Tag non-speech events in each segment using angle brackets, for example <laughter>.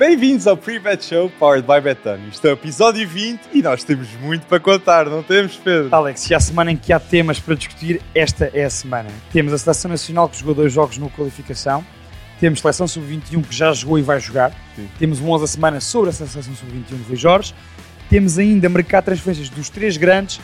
Bem-vindos ao Pre-Bet Show Powered by Betano. Isto é o episódio 20 e nós temos muito para contar, não temos, Pedro? Alex, se há semana em que há temas para discutir, esta é a semana. Temos a Seleção Nacional que jogou dois jogos no qualificação, temos a Seleção Sub-21 que já jogou e vai jogar, Sim. temos um 11 da semana sobre a Seleção Sub-21 de Rui Jorge, temos ainda mercado de transferências dos três grandes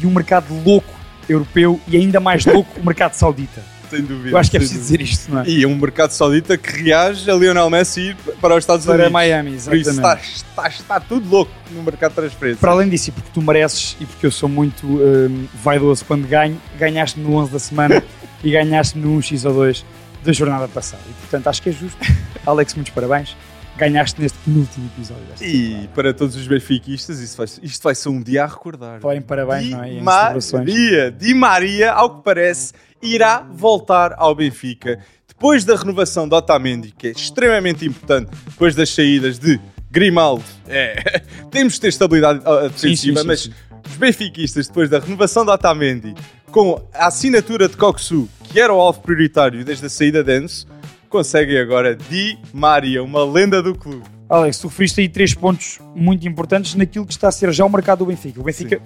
e um mercado louco europeu e ainda mais louco o mercado saudita. Sem dúvida. Eu acho que é preciso dizer isto, não é? E é um mercado saudita que reage a Lionel Messi para os Estados Para Unidos. Miami, Por isso está, exatamente. está, está tudo louco no mercado de transferências. Para além disso, e porque tu mereces e porque eu sou muito hum, vaidoso quando ganho, ganhaste no 11 da semana <laughs> e ganhaste no 1x ou 2 da jornada passada. E portanto acho que é justo. <laughs> Alex, muitos parabéns. Ganhaste neste penúltimo episódio desta E temporada. para todos os benfiquistas, isso vai, isto vai ser um dia a recordar. Falem parabéns, não é? Em Di. Maria, Di Maria, ao que parece, irá voltar ao Benfica depois da renovação de Otamendi, que é extremamente importante, depois das saídas de Grimaldo. É, <laughs> temos de ter estabilidade ah, defensiva, sim, sim, mas sim. os benfiquistas, depois da renovação de Otamendi, com a assinatura de Coxu, que era o alvo prioritário desde a saída de Enzo, conseguem agora Di Maria, uma lenda do clube. Alex, tu referiste aí três pontos muito importantes naquilo que está a ser já o mercado do Benfica. O Benfica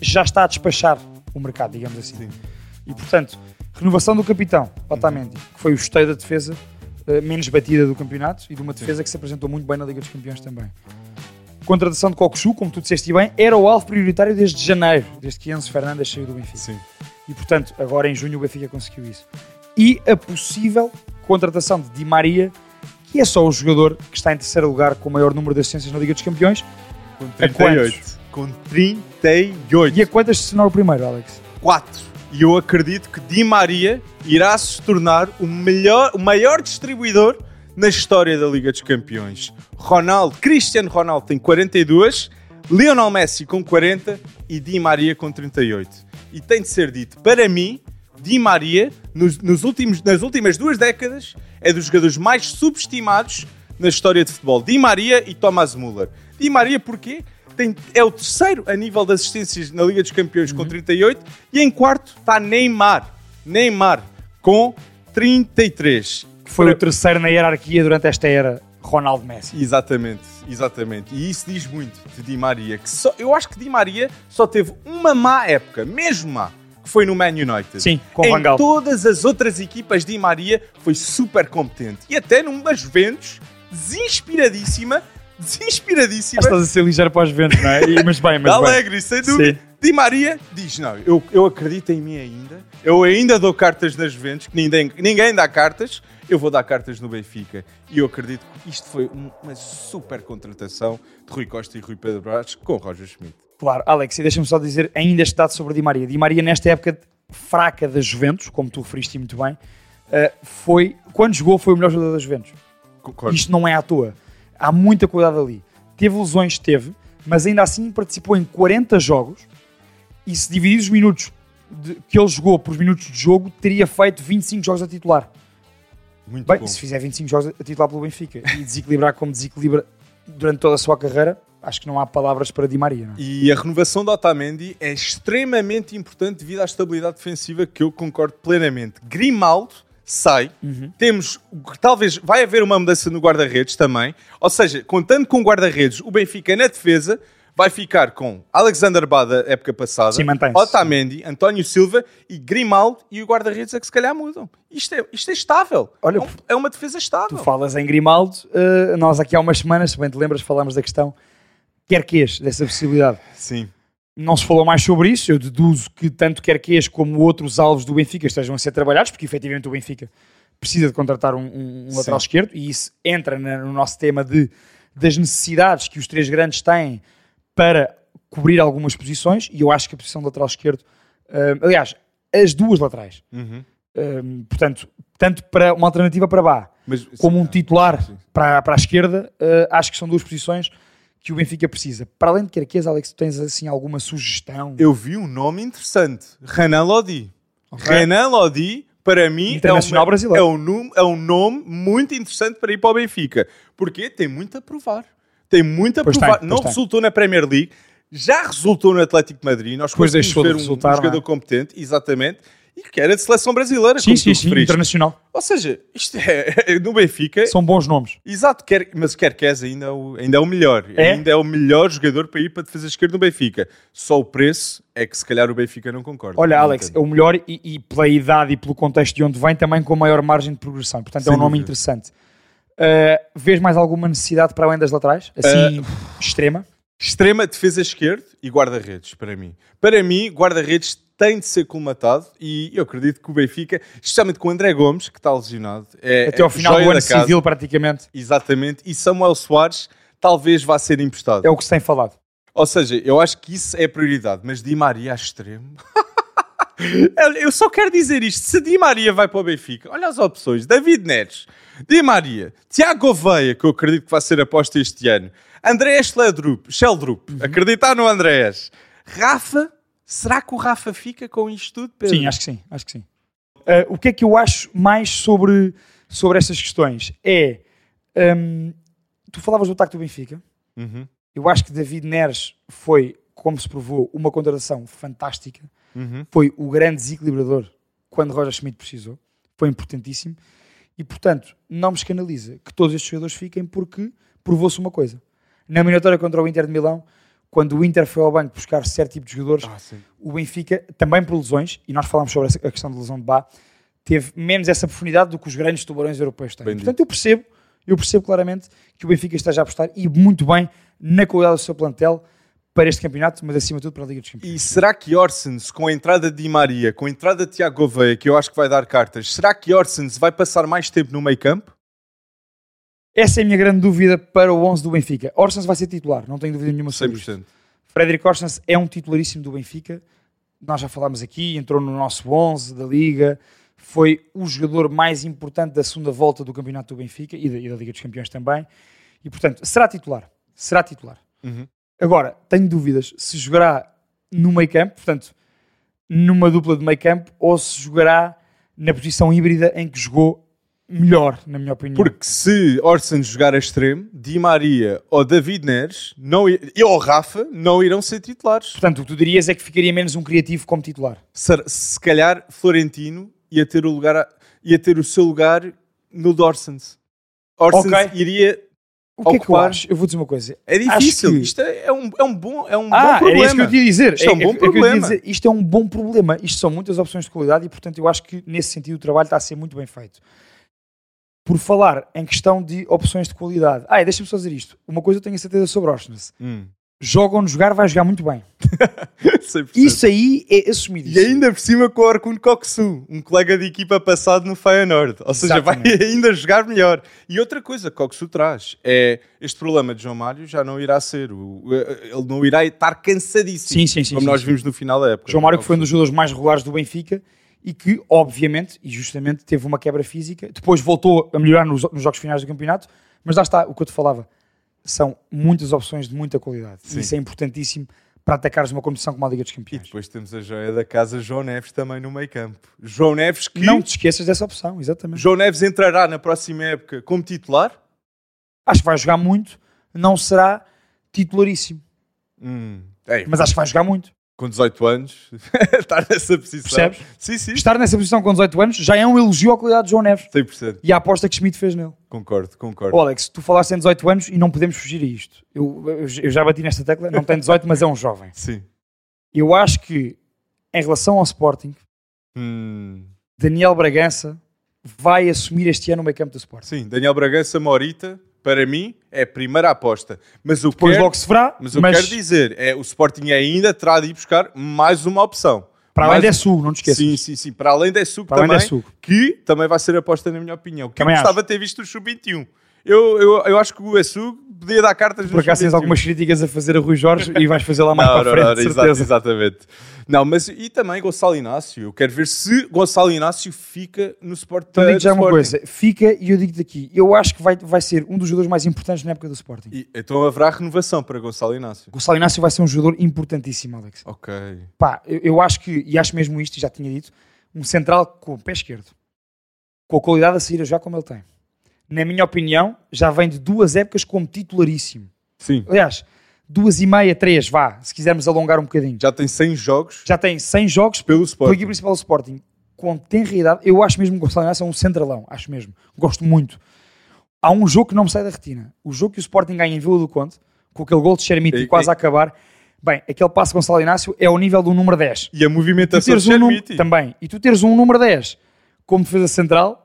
já está a despachar o mercado, digamos assim. Sim. E portanto, renovação do capitão, Otamendi, que foi o esteio da defesa eh, menos batida do campeonato e de uma defesa que se apresentou muito bem na Liga dos Campeões também. Contratação de Coxu, como tu disseste bem, era o alvo prioritário desde janeiro, desde que Enzo Fernandes saiu do Benfica. Sim. E portanto, agora em junho o Benfica conseguiu isso. E a possível contratação de Di Maria, que é só o jogador que está em terceiro lugar com o maior número de assistências na Liga dos Campeões. Com A 38. Com 38. E a quantas se tornar o primeiro, Alex? 4. E eu acredito que Di Maria irá se tornar o, melhor, o maior distribuidor na história da Liga dos Campeões. Ronaldo, Cristiano Ronaldo tem 42, Lionel Messi com 40 e Di Maria com 38. E tem de ser dito, para mim, Di Maria, nos, nos últimos, nas últimas duas décadas, é dos jogadores mais subestimados na história de futebol. Di Maria e Thomas Müller. Di Maria porquê? Tem, é o terceiro a nível de assistências na Liga dos Campeões com 38 e em quarto está Neymar. Neymar com 33. Que foi Para- o terceiro na hierarquia durante esta era, Ronaldo Messi. Exatamente, exatamente. E isso diz muito de Di Maria. Que só, eu acho que Di Maria só teve uma má época, mesmo má, que foi no Man United. Sim, com em Van Gaal. todas as outras equipas, Di Maria foi super competente. E até numa Juventus, desinspiradíssima, <laughs> desinspiradíssima. Estás a ser ligeiro para os ventos, não é? E- Mas bem, mas bem. Alegre, sem dúvida. Sim. Di Maria diz: Não, eu, eu acredito em mim ainda. Eu ainda dou cartas nas Juventus, que ninguém, ninguém dá cartas. Eu vou dar cartas no Benfica. E eu acredito que isto foi um- uma super contratação de Rui Costa e Rui Pedro Brás com Roger Schmidt. Claro, Alex, e deixa-me só dizer ainda este dado sobre Di Maria. Di Maria, nesta época fraca da Juventus, como tu referiste muito bem, eh, foi, quando jogou, foi o melhor jogador da Juventus. Concordo. Isto não é à toa. Há muita cuidado ali. Teve lesões, teve, mas ainda assim participou em 40 jogos e se dividir os minutos de- que ele jogou por minutos de jogo, teria feito 25 jogos a titular. Muito Bem, bom. se fizer 25 jogos a titular pelo Benfica e desequilibrar como desequilibra durante toda a sua carreira, acho que não há palavras para Di Maria. Não é? E a renovação de Otamendi é extremamente importante devido à estabilidade defensiva que eu concordo plenamente. Grimaldo sai, Uhum. temos, talvez, vai haver uma mudança no guarda-redes também, ou seja, contando com guarda-redes, o Benfica na defesa vai ficar com Alexander Bada, época passada, Sim. Otamendi, António Silva e Grimaldo e o guarda-redes é que se calhar mudam. Isto é, isto é estável. Olha, é, um- é uma defesa estável. Tu falas em Grimaldo, eh, nós aqui há umas semanas, se bem te lembras, falámos da questão quer queixe dessa possibilidade. Sim. Não se falou mais sobre isso, eu deduzo que tanto quer queixe como outros alvos do Benfica estejam a ser trabalhados, porque efetivamente o Benfica precisa de contratar um, um- um lateral esquerdo, e isso entra no nosso tema de, das necessidades que os três grandes têm para cobrir algumas posições, e eu acho que a posição de lateral esquerdo, eh, aliás, as duas laterais, Uhum. eh, portanto, tanto para uma alternativa para Bá, Mas, como um sim, titular sim. para, para a esquerda, eh, acho que são duas posições que o Benfica precisa. Para além de Querquês, Alex, tu tens assim alguma sugestão? eu vi um nome interessante. Renan Lodi. Ok. Renan Lodi, para mim, é, uma- brasileiro. é, um nome, é um nome muito interessante para ir para o Benfica. Porque tem muito a provar. Tem muito a Pois provar. tem, não tem. resultou na Premier League, já resultou no Atlético de Madrid. Nós Depois deixou de ver um- resultar, um é? jogador competente, exatamente. E que era de seleção brasileira, Sim, como sim, sim, internacional. Ou seja, isto <laughs> é, no Benfica, São bons nomes. exato, quer, mas quer Kes ainda é o, ainda é o melhor. É? Ainda é o melhor jogador para ir para a defesa esquerda no Benfica. Só o preço é que se calhar o Benfica não concorda. Olha, Não Alex, entendo. é o melhor e, e pela idade e pelo contexto de onde vem, também com maior margem de progressão. Portanto, é Sem um nome dúvida. interessante. Uh, vês mais alguma necessidade para além das laterais? Assim, Uh, extrema? Extrema defesa esquerda e guarda-redes, para mim. Para mim, guarda-redes tem de ser colmatado e eu acredito que o Benfica, especialmente com o André Gomes, que está lesionado, é, Até ao é final do ano civil, praticamente. Exatamente. E Samuel Soares talvez vá ser emprestado. É o que se tem falado. Ou seja, eu acho que isso é prioridade, mas Di Maria a extremo. <laughs> Eu- só quero dizer isto: se Di Maria vai para o Benfica, olha as opções: David Neres, Di Maria, Tiago Oveia, que eu acredito que vai ser aposta este ano, Andrés Sheldrup, Sheldrup Uhum. acreditar no Andrés, Rafa, será que o Rafa fica com isto tudo? Pedro? Sim, acho que sim, acho que sim. Uh, o que é que eu acho mais sobre, sobre estas questões? É, hum, tu falavas do ataque do Benfica, Uhum, eu acho que David Neres foi, como se provou, uma contratação fantástica, uhum. foi o grande desequilibrador quando Roger Schmidt precisou, foi importantíssimo, e portanto, não me escandaliza que todos estes jogadores fiquem porque provou-se uma coisa. Na eliminatória contra o Inter de Milão, quando o Inter foi ao banco buscar certo tipo de jogadores, Ah, o Benfica, também por lesões, e nós falámos sobre a questão da lesão de Bá, teve menos essa profundidade do que os grandes tubarões europeus têm. Portanto, eu percebo, eu percebo claramente que o Benfica esteja a apostar e muito bem na qualidade do seu plantel para este campeonato, mas acima de tudo para a Liga dos Campeões. E será que Orsens, com a entrada de Di Maria, com a entrada de Tiago Gouveia, que eu acho que vai dar cartas, será que Orsens vai passar mais tempo no meio campo? Essa é a minha grande dúvida para o 11 do Benfica. Orsens vai ser titular, não tenho dúvida nenhuma sobre isso. 100%. Frederic Orsens é um titularíssimo do Benfica. Nós já falámos aqui, entrou no nosso 11 da Liga, foi o jogador mais importante da segunda volta do campeonato do Benfica e da, e da Liga dos Campeões também. E portanto, será titular. Será titular. Uhum. Agora, tenho dúvidas se jogará no meio campo, portanto, numa dupla de meio campo, ou se jogará na posição híbrida em que jogou melhor, na minha opinião. Porque se Orsens jogar a extremo, Di Maria ou David Neres não, e ou Rafa não irão ser titulares. Portanto, o que tu dirias é que ficaria menos um criativo como titular. Se, se calhar Florentino ia ter o lugar, ia ter o seu lugar no de Orsens. Orsens Ok. iria. O que é que eu acho? Eu vou dizer uma coisa. É difícil. Que- Isto é, é um, é um bom, é um Ah, bom problema. era isso que eu te ia dizer. Isto é um bom ia problema. dizer, isto é um bom problema. Isto são muitas opções de qualidade e, portanto, eu acho que nesse sentido o trabalho está a ser muito bem feito. Por falar em questão de opções de qualidade. Ah, deixa-me só dizer isto. Uma coisa eu tenho a certeza sobre Orsnes. Hum. Joga onde jogar, vai jogar muito bem. <laughs> 100%. Isso aí é assumido. E ainda por cima com o Orkun Koksu, um colega de equipa passado no Feyenoord. Ou seja, vai Exatamente. <laughs> ainda jogar melhor. E outra coisa que Koksu traz é este problema de João Mário já não irá ser. O, ele não irá estar cansadíssimo. Sim, sim, sim, Como sim, nós sim. vimos no final da época. João Mário que foi um dos jogadores mais regulares do Benfica e que, obviamente, e justamente, teve uma quebra física. Depois voltou a melhorar nos, nos jogos finais do campeonato. Mas lá está, o que eu te falava. São muitas opções de muita qualidade. Sim. E isso é importantíssimo para atacares uma competição como a Liga dos E Campeões. depois temos a joia da casa, João Neves, também no meio campo. João Neves que... Não te esqueças dessa opção, exatamente. João Neves entrará na próxima época como titular. Acho que vai jogar muito, não será titularíssimo, Hum, é, mas acho que vai jogar muito. Com 18 anos, <laughs> estar nessa posição. Percebes? Sim, sim. Estar nessa posição com 18 anos já é um elogio à qualidade de João Neves 100%. e à aposta que Schmidt fez nele. Concordo, concordo. Ó Alex, tu falaste em 18 anos e não podemos fugir a isto. Eu, eu- eu já bati nesta tecla, não tem 18, mas é um jovem. Sim. Eu acho que, em relação ao Sporting, Hum, Daniel Bragança vai assumir este ano o meio campo do Sporting. sim, Daniel Bragança Morita, para mim, é a primeira aposta. Mas o que Depois quero, logo se verá, mas mas quero dizer, é o Sporting ainda terá de ir buscar mais uma opção. para além de Sul, não te esqueças. Sim, sim, sim. Para além Para além também, que também vai ser aposta na minha opinião. Que Também eu gostava de ter visto o Sub-21. Eu, eu, eu acho que o Essu podia dar cartas Por acaso tens Sub-21. algumas críticas a fazer a Rui Jorge e vais fazer lá mais Não, para a não, frente, não, exa- certeza. exatamente. Não, mas e também Gonçalo Inácio. Eu quero ver se Gonçalo Inácio fica no Sport Então digo já uma Sporting. coisa, fica e eu digo-te aqui, eu acho que vai, vai ser um dos jogadores mais importantes na época do Sporting. E, então haverá renovação para Gonçalo Inácio. Gonçalo Inácio vai ser um jogador importantíssimo, Alex. Ok. Pá, eu, eu acho que, e acho mesmo isto, e já tinha dito, um central com o pé esquerdo, com a qualidade a sair já como ele tem. Na minha opinião, já vem de duas épocas como titularíssimo. Sim. Aliás, duas e meia, três, vá, se quisermos alongar um bocadinho. Já tem 100 jogos Já tem 100 jogos pelo pela Sporting. equipe principal do Sporting. com tenra idade. Eu acho mesmo que o Gonçalo Inácio é um centralão, acho mesmo. Gosto muito. Há um jogo que não me sai da retina. O jogo que o Sporting ganha em Vila do Conde, com aquele gol de Xermite E- quase e- a acabar. Bem, aquele passo de Gonçalo Inácio é o nível do número 10. E a movimentação de um também. E tu teres um número 10 como defesa central,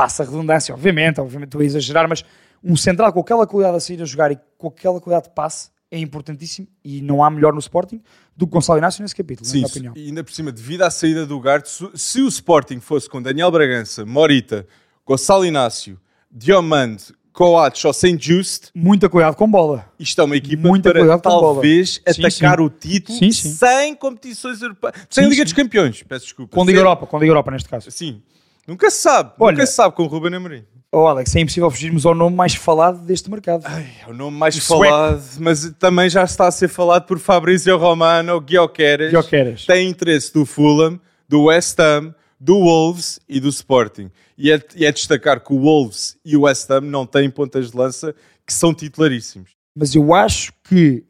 passa a redundância, obviamente, obviamente estou a exagerar, mas um central com aquela qualidade a sair a jogar e com aquela qualidade de passe é importantíssimo e não há melhor no Sporting do que Gonçalo Inácio nesse capítulo, na Sim, minha se- opinião. e ainda por cima, devido à saída do Garte, se, o Sporting fosse com Daniel Bragança, Morita, Gonçalo Inácio, Diomande, Coates ou Saint Just, Muita qualidade com bola. isto é uma equipa Muita para talvez Sim, atacar sim. o título Sim, sem competições europeias, sem Liga dos Campeões, peço desculpa. Com Liga Sem- Europa, com Liga Europa neste caso. Sim, nunca se sabe, Olha- nunca se sabe com o Ruben Amorim. Oh, Alex, é impossível fugirmos ao nome mais falado deste mercado. É o nome mais O sueco. falado, mas também já está a ser falado por Fabrício Romano, Guioqueras. Guioqueras. Tem interesse do Fulham, do West Ham, do Wolves e do Sporting. E é, e é destacar que o Wolves e o West Ham não têm pontas de lança que são titularíssimos. Mas eu acho que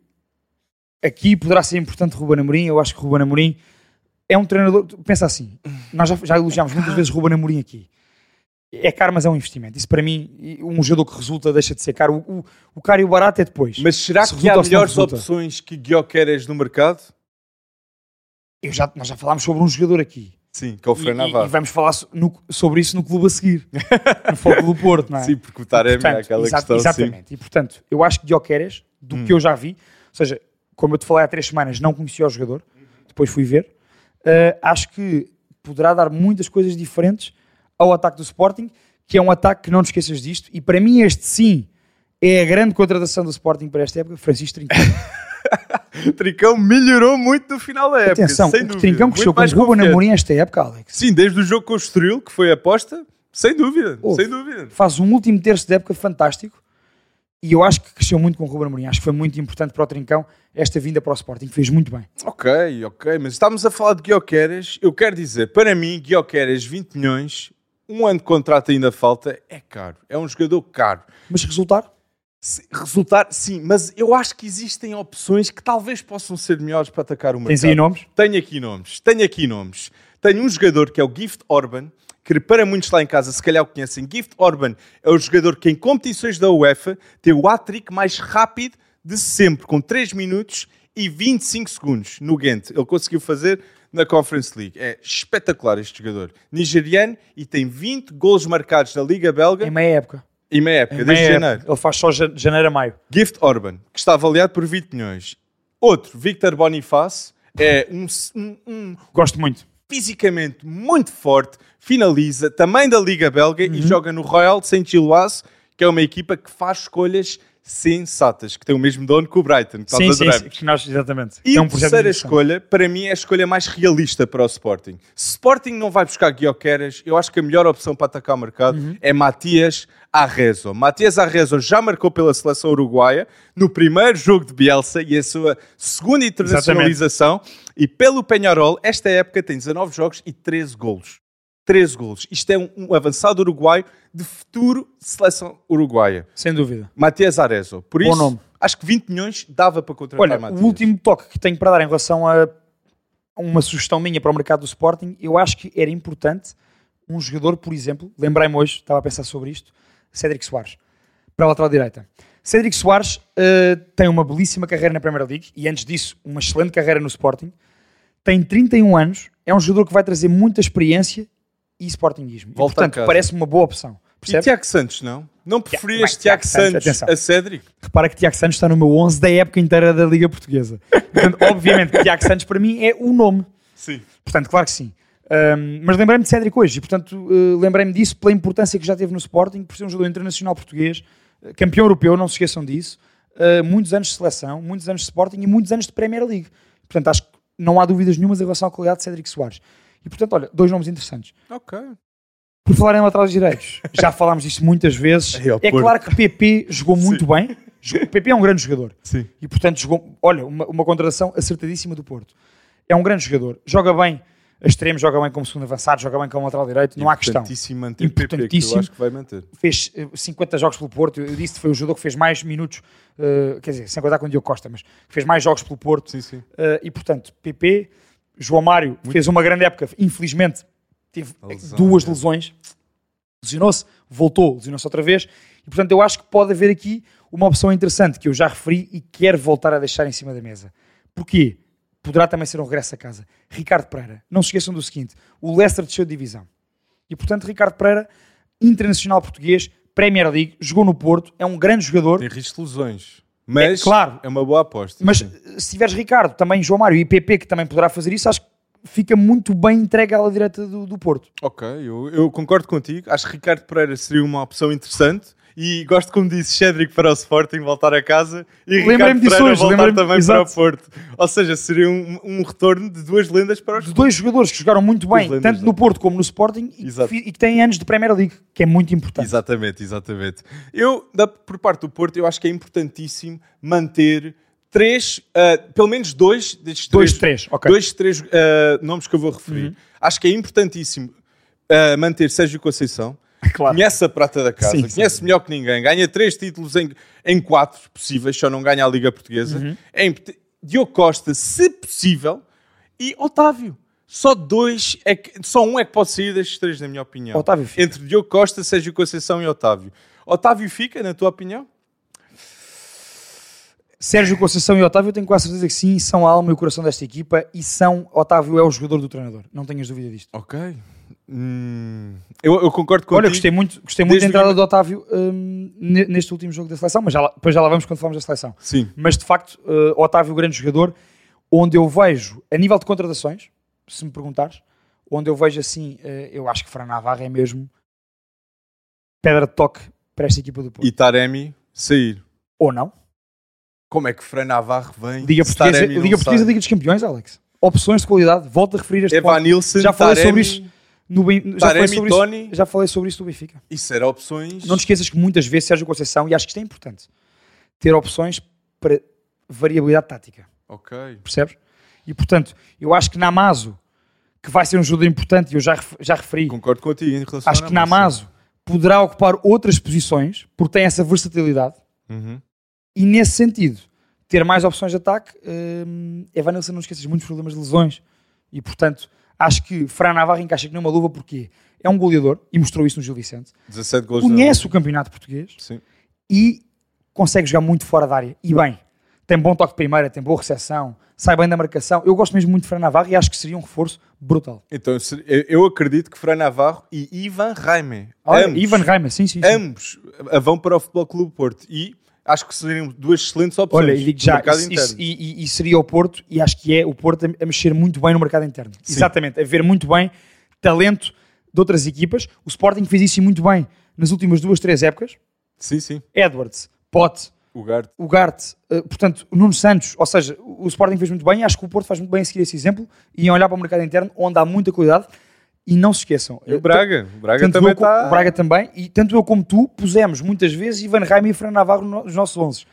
aqui poderá ser importante Ruben Amorim. Eu acho que Ruben Amorim é um treinador. Pensa assim, nós já, já elogiámos muitas vezes Ruben Amorim aqui. É caro, mas é um investimento. Isso para mim, e um jogador que resulta deixa de ser caro. O, o, o caro e o barato é depois. Mas será Se que há melhores opções que Guioqueras no mercado? Eu já, nós já falámos sobre um jogador aqui. Sim, que é o E, Fran e- Navarro. e vamos falar so- no- sobre isso no clube a seguir. no Foco do Porto, não é? <laughs> Sim, porque o Taremi é aquela exa- questão. Sim. Exatamente. E portanto, eu acho que Guioqueras, do Hum. que eu já vi, ou seja, como eu te falei há três semanas, não conhecia o jogador, depois fui ver, eh, acho que poderá dar muitas coisas diferentes ao ataque do Sporting, que é um ataque que não te esqueças disto, e para mim este sim é a grande contratação do Sporting para esta época, Francisco Trincão. <laughs> Trincão melhorou muito no final da época. Atenção, sem o dúvida. Trincão cresceu com o Ruben. Amorim esta época, Alex. Sim, desde o jogo com o Estoril, que foi a aposta, sem dúvida, Houve. sem dúvida. Faz um último terço de época fantástico, e eu acho que cresceu muito com o Ruben Amorim. Acho que foi muito importante para o Trincão esta vinda para o Sporting, fez muito bem. Ok, ok, mas estamos a falar de Guioqueras. Eu quero dizer, para mim, Guioqueras, 20 milhões, um ano de contrato ainda falta, é caro. É um jogador caro. Mas resultar? Se- Resultar, sim, mas eu acho que existem opções que talvez possam ser melhores para atacar o mercado. Tens aí nomes? Tenho aqui nomes, tenho aqui nomes. Tenho um jogador que é o Gift Orban, que para muitos lá em casa se calhar o conhecem. Gift Orban é o jogador que em competições da UEFA tem o hat-trick mais rápido de sempre, com 3 minutos e 25 segundos no Ghent. Ele conseguiu fazer na Conference League. É espetacular este jogador. Nigeriano e tem 20 golos marcados na Liga Belga Em meia época. em meia época, Em desde meia janeiro. época. Ele faz só ja- janeiro a maio. Gift Orban, que está avaliado por 20 milhões. Outro, Victor Boniface, é um, um- um Gosto muito. fisicamente muito forte, finaliza, também da Liga Belga Uhum. e joga no Royal Saint-Gilloise, que é uma equipa que faz escolhas sensatas, que tem o mesmo dono que o Brighton, que Sim, sim, sim, que nós, exatamente. E é a um terceira escolha, para mim, é a escolha mais realista para o Sporting. Se Sporting não vai buscar Guioqueras, eu acho que a melhor opção para atacar o mercado Uhum. é Matias Arrezo. Matias Arrezo já marcou pela seleção uruguaia no primeiro jogo de Bielsa e a sua segunda internacionalização. E pelo Penharol, esta época tem 19 jogos e 13 golos. 13 golos. Isto é um, um avançado uruguaio de futuro seleção uruguaia. Sem dúvida. Matias Arezzo. Por Bom isso, nome. acho que 20 milhões dava para contratar Olha, Matias. o último toque que tenho para dar em relação a uma sugestão minha para o mercado do Sporting, eu acho que era importante um jogador, por exemplo, lembrei-me hoje, estava a pensar sobre isto, Cédric Soares, para a lateral direita. Cédric Soares eh, tem uma belíssima carreira na Premier League e antes disso, uma excelente carreira no Sporting. Tem 31 anos, é um jogador que vai trazer muita experiência e Sportingismo. E, Volta a portanto, casa. parece-me uma boa opção. E Percebe? Tiago Santos, não? Não preferias Tiago Tiago Santos, Santos a Cédric? Repara que Tiago Santos está no meu 11 da época inteira da Liga Portuguesa. Portanto, <laughs> obviamente, Tiago Santos para mim é o nome. Sim. Portanto, claro que sim. Um, mas lembrei-me de Cédric hoje e, portanto, uh, lembrei-me disso pela importância que já teve no Sporting, por ser um jogador internacional português, uh, campeão europeu, não se esqueçam disso, uh, muitos anos de seleção, muitos anos de Sporting e muitos anos de Premier League. Portanto, acho que não há dúvidas nenhumas em relação à qualidade de Cédric Soares. E, portanto, olha, dois nomes interessantes. Ok. Por falar em laterais direitos, já <laughs> falámos disto muitas vezes. É porco. claro que PP jogou muito bem. Jogou- <laughs> PP é um grande jogador. Sim. E portanto jogou, olha, uma, uma contratação acertadíssima do Porto. É um grande jogador, joga bem a extremo, joga bem como segundo avançado, joga bem como lateral direito, não há questão. Importantíssimo manter PP, eu Importantíssimo. acho que vai manter. Fez eh, 50 jogos pelo Porto, eu disse que foi o jogador que fez mais minutos, eh, quer dizer, sem contar com o Diogo Costa, mas que fez mais jogos pelo Porto. Sim, sim. Eh, e portanto, PP João Mário fez uma grande época, infelizmente teve Lesão, duas é. lesões, lesionou-se, voltou, lesionou-se outra vez, e portanto eu acho que pode haver aqui uma opção interessante que eu já referi e quero voltar a deixar em cima da mesa. Porquê? Poderá também ser um regresso a casa. Ricardo Pereira, não se esqueçam do seguinte: o Leicester desceu de divisão. E portanto, Ricardo Pereira, internacional português, Premier League, jogou no Porto, é um grande jogador. Tem risco de lesões. Mas É, claro. é uma boa aposta. Mas se tiveres Ricardo, também João Mário e PP, que também poderá fazer isso, acho que fica muito bem entregue à ala direita do, do Porto. Ok, eu, eu concordo contigo. Acho que Ricardo Pereira seria uma opção interessante. E gosto, como disse, Cédric para o Sporting voltar a casa e Ricardo disso Pereira hoje, voltar também exato. para o Porto. Ou seja, seria um, um retorno de duas lendas para os De dois jogadores que jogaram muito bem, lendas, tanto no Porto como no Sporting, e que, Exato. fi- que têm anos de Premier League, que é muito importante. Exatamente, exatamente. Eu, da- por parte do Porto, eu acho que é importantíssimo manter três, ah, pelo menos dois destes Dois, três, três, ok. Uhum. dois, três ah, nomes que eu vou referir. Acho que é importantíssimo ah, manter Sérgio Conceição. <laughs> Claro. Conhece a prata da casa, Sim, sim. conhece melhor que ninguém, ganha três títulos em, em quatro possíveis, só não ganha a Liga Portuguesa. Uhum. Import- Diogo Costa, se possível, e Otávio. Só dois, é que, só um é que pode sair destes três, na minha opinião. Otávio fica. Entre Diogo Costa, Sérgio Conceição e Otávio. Otávio fica, na tua opinião? Sérgio Conceição e Otávio, eu tenho quase certeza que sim, são a alma e o coração desta equipa e são, Otávio é o jogador do treinador, não tenhas dúvida disto. Ok. Hum, eu, eu concordo contigo. Olha, gostei muito, gostei muito da entrada o- do Otávio hum, ne- neste último jogo da seleção, mas já lá, depois já lá vamos quando falamos da seleção. Sim. Mas de facto, uh, Otávio, grande jogador, onde eu vejo, a nível de contratações, se me perguntares, onde eu vejo assim, uh, eu acho que Fran Navarro é mesmo pedra de toque para esta equipa do Porto. E Taremi sair. Ou não? Como é que Fran Navarro vem? Liga Portuguesa, Liga Portuguesa? Liga dos Campeões, Alex. Opções de qualidade, volto a referir este Evan ponto. Já falei sobre Taremi, isso no já, falei sobre Tony. isso, já falei sobre isso do Benfica. Isso era opções. Não te esqueças que muitas vezes Sérgio Conceição, e acho que isto é importante, ter opções para variabilidade tática. Ok. percebes? E portanto, eu acho que Namazo, que vai ser um jogador importante, e eu já, já referi, Concordo contigo em relação acho que Namazo poderá ocupar outras posições, porque tem essa versatilidade, Uhum. e nesse sentido, ter mais opções de ataque, hum, Evanilson, não esqueças, muitos problemas de lesões, e portanto, acho que Fran Navarro encaixa aqui numa luva, porque é um goleador, e mostrou isso no Gil Vicente, 17 gols conhece o campeonato português, Sim. e consegue jogar muito fora da área. E bem, tem bom toque de primeira, tem boa recepção, sai bem da marcação. Eu gosto mesmo muito de Fran Navarro e acho que seria um reforço brutal. Então, eu- acredito que Fran Navarro e Ivan Raime, Olha, ambos, Ivan Reimer, sim, sim. sim. ambos eh, vão para o Futebol Clube Porto. E acho que seriam duas excelentes opções Olha, e digo no já, isso- isso- e, e- e seria o Porto, e acho que é o Porto a, mexer muito bem no mercado interno. Sim. Exatamente, a ver muito bem talento de outras equipas. O Sporting fez isso muito bem nas últimas duas, três épocas. Sim, sim. Edwards, Pote, O Garte. o Garte, eh, portanto, o Nuno Santos, ou seja, o Sporting fez muito bem e acho que o Porto faz muito bem a seguir esse exemplo e em olhar para o mercado interno onde há muita qualidade e não se esqueçam. E o eh, Braga. O Braga também está. O Braga também, e tanto eu como tu pusemos muitas vezes Ivan Raime e Fran Navarro no- nos nossos 11.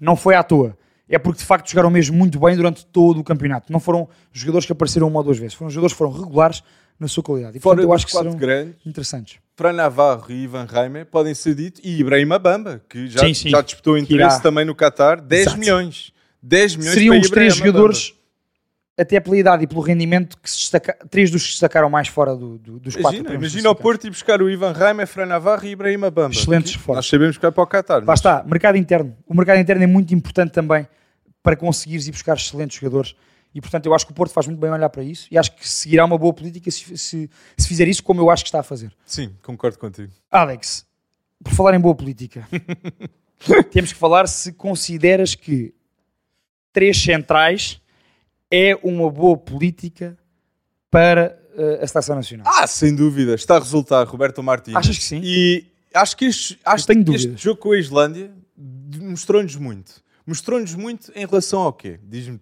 Não foi à toa. É porque de facto jogaram mesmo muito bem durante todo o campeonato. Não foram jogadores que apareceram uma ou duas vezes. Foram jogadores que foram regulares na sua qualidade. E Fora portanto eu acho que serão grandes, interessantes. Fran Navarro e Ivan Raime podem ser dito. E Ibrahim Bamba, que já, Sim, sim. já disputou interesse irá. também no Qatar. 10 Exato. milhões. 10 milhões Seriam os três Ibrahima jogadores, até pela idade e pelo rendimento, que se destaca... três dos que se destacaram mais fora do, do- dos quatro. Imagina, imagina o. Porto e buscar o Ivan Raime, Fran Navarro e Ibrahim Bamba. Excelentes reforços. Nós sabemos que vai para o Qatar. Lá mas- está, mercado interno. O mercado interno é muito importante também para conseguires ir buscar excelentes jogadores. E portanto, eu acho que o Porto faz muito bem olhar para isso e acho que seguirá uma boa política se, se, se fizer isso como eu acho que está a fazer. Sim, concordo contigo. Alex, por falar em boa política, <laughs> temos que falar se consideras que três centrais é uma boa política para eh, a seleção nacional. Ah, sem dúvida. Está a resultar, Roberto Martins. Achas que sim? E acho que este, acho que este jogo com a Islândia mostrou-nos muito. Mostrou-nos muito em relação ao quê? Diz-me.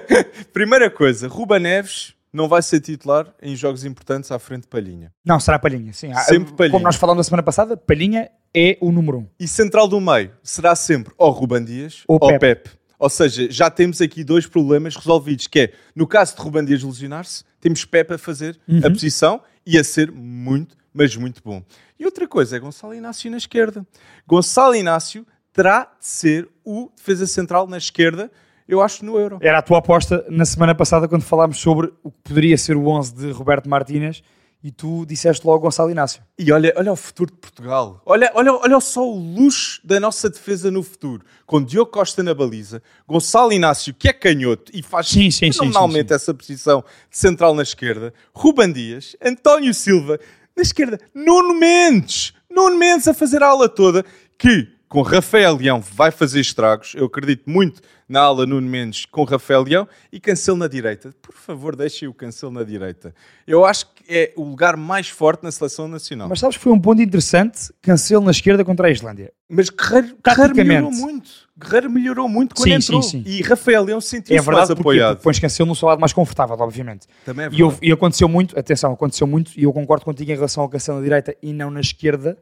<laughs> Primeira coisa, Ruba Neves não vai ser titular em jogos importantes à frente de Palhinha. Não, será Palhinha. Sim. Ah, Sempre Palhinha. Como nós falamos na semana passada, Palhinha é o número um. E central do meio será sempre ou Ruban Dias Ou ou, Pepe. Pepe. Ou seja, já temos aqui dois problemas resolvidos, que é, no caso de Ruban Dias lesionar-se, temos Pepe a fazer a posição e a ser muito, mas muito bom. E outra coisa é Gonçalo Inácio na esquerda. Gonçalo Inácio terá de ser o defesa central na esquerda Eu acho no Euro. Era a tua aposta na semana passada quando falámos sobre o que poderia ser o 11 de Roberto Martínez e tu disseste logo Gonçalo Inácio. E olha, olha o futuro de Portugal. Olha, olha, olha só o luxo da nossa defesa no futuro. Com Diogo Costa na baliza, Gonçalo Inácio, que é canhoto e faz Sim, sim, fenomenalmente sim, sim. essa posição de central na esquerda, Ruban Dias, António Silva, na esquerda, Nuno Mendes. Nuno Mendes a fazer a ala toda, que com Rafael Leão vai fazer estragos. Eu acredito muito na ala Nuno Mendes com Rafael Leão e Cancelo na direita. Por favor, deixem o Cancelo na direita. Eu acho que é o lugar mais forte na seleção nacional. Mas sabes que foi um ponto interessante, cancelo na esquerda contra a Islândia. Mas Guerreiro, Guerreiro melhorou muito. Guerreiro melhorou muito quando Sim, entrou. sim, sim. E Rafael Leão É sentiu-se mais verdade, porque, apoiado. pões cancelo no seu lado mais confortável, obviamente. Também é E, eu- verdade. e aconteceu muito, atenção, aconteceu muito, e eu concordo contigo em relação ao cancelo na direita e não na esquerda.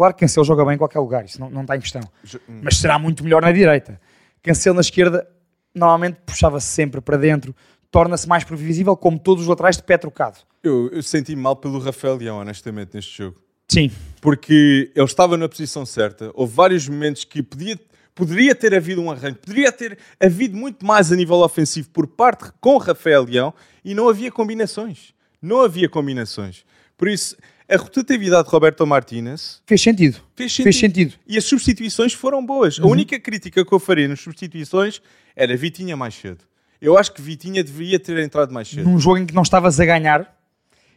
Claro que cancelo joga bem em qualquer lugar, isso não, não está em questão. Mas será muito melhor na direita. Cancelo na esquerda, normalmente puxava-se sempre para dentro, torna-se mais previsível, como todos os laterais de pé trocado. Eu, eu senti mal pelo Rafael Leão, honestamente, neste jogo. Sim, Porque ele estava na posição certa. Houve vários momentos que podia, poderia ter havido um arranjo, poderia ter havido muito mais a nível ofensivo por parte com Rafael Leão e não havia combinações. Não havia combinações. Por isso, a rotatividade de Roberto Martínez fez sentido. fez sentido. Fez sentido. E as substituições foram boas. A única crítica que eu faria nas substituições era Vitinha mais cedo. Eu acho que Vitinha deveria ter entrado mais cedo. Num jogo em que não estavas a ganhar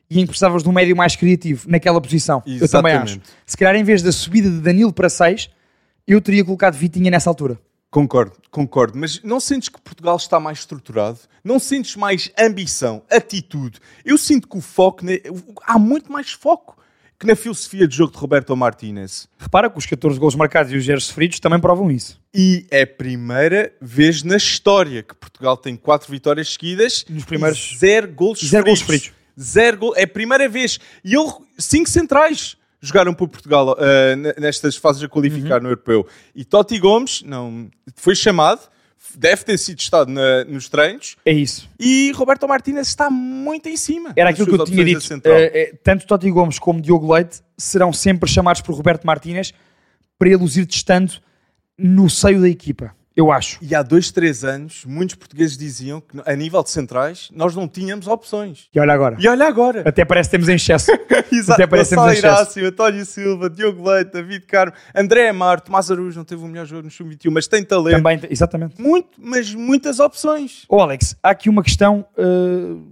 e em que precisavas de um médio mais criativo naquela posição. Eu também acho. Exatamente. Se calhar, em vez da subida de Danilo para 6, eu teria colocado Vitinha nessa altura. Concordo, concordo. Mas não sentes que Portugal está mais estruturado? Não sentes mais ambição, atitude? Eu sinto que o foco... Há muito mais foco que na filosofia de jogo de Roberto Martínez. Repara que os 14 gols marcados e os 0 sofridos também provam isso. E é a primeira vez na história que Portugal tem quatro vitórias seguidas Nos primeiros- e zero gols Zero gols sofridos. Zero gol. É a primeira vez. E ele, cinco centrais jogaram por Portugal n- nestas fases a qualificar Uhum. no Europeu. E Totti Gomes não, foi chamado, deve ter sido estado na- nos treinos. É isso. E Roberto Martínez está muito em cima. Era aquilo que eu tinha dito. eh, tanto Totti Gomes como Diogo Leite serão sempre chamados por Roberto Martínez para ele os ir testando no seio da equipa. Eu acho. E há dois, três anos, muitos portugueses diziam que, a nível de centrais, nós não tínhamos opções. E olha agora. E olha agora. Até parece que temos em excesso. <laughs> Exato. Até parece que temos em excesso. Irácio, António Silva, Diogo Leite, David Carmo, André Amar, Tomás Araújo não teve o melhor jogo no Sub-21, mas tem talento. Também, exatamente. Muito, mas muitas opções. Ô Alex, há aqui uma questão, eh,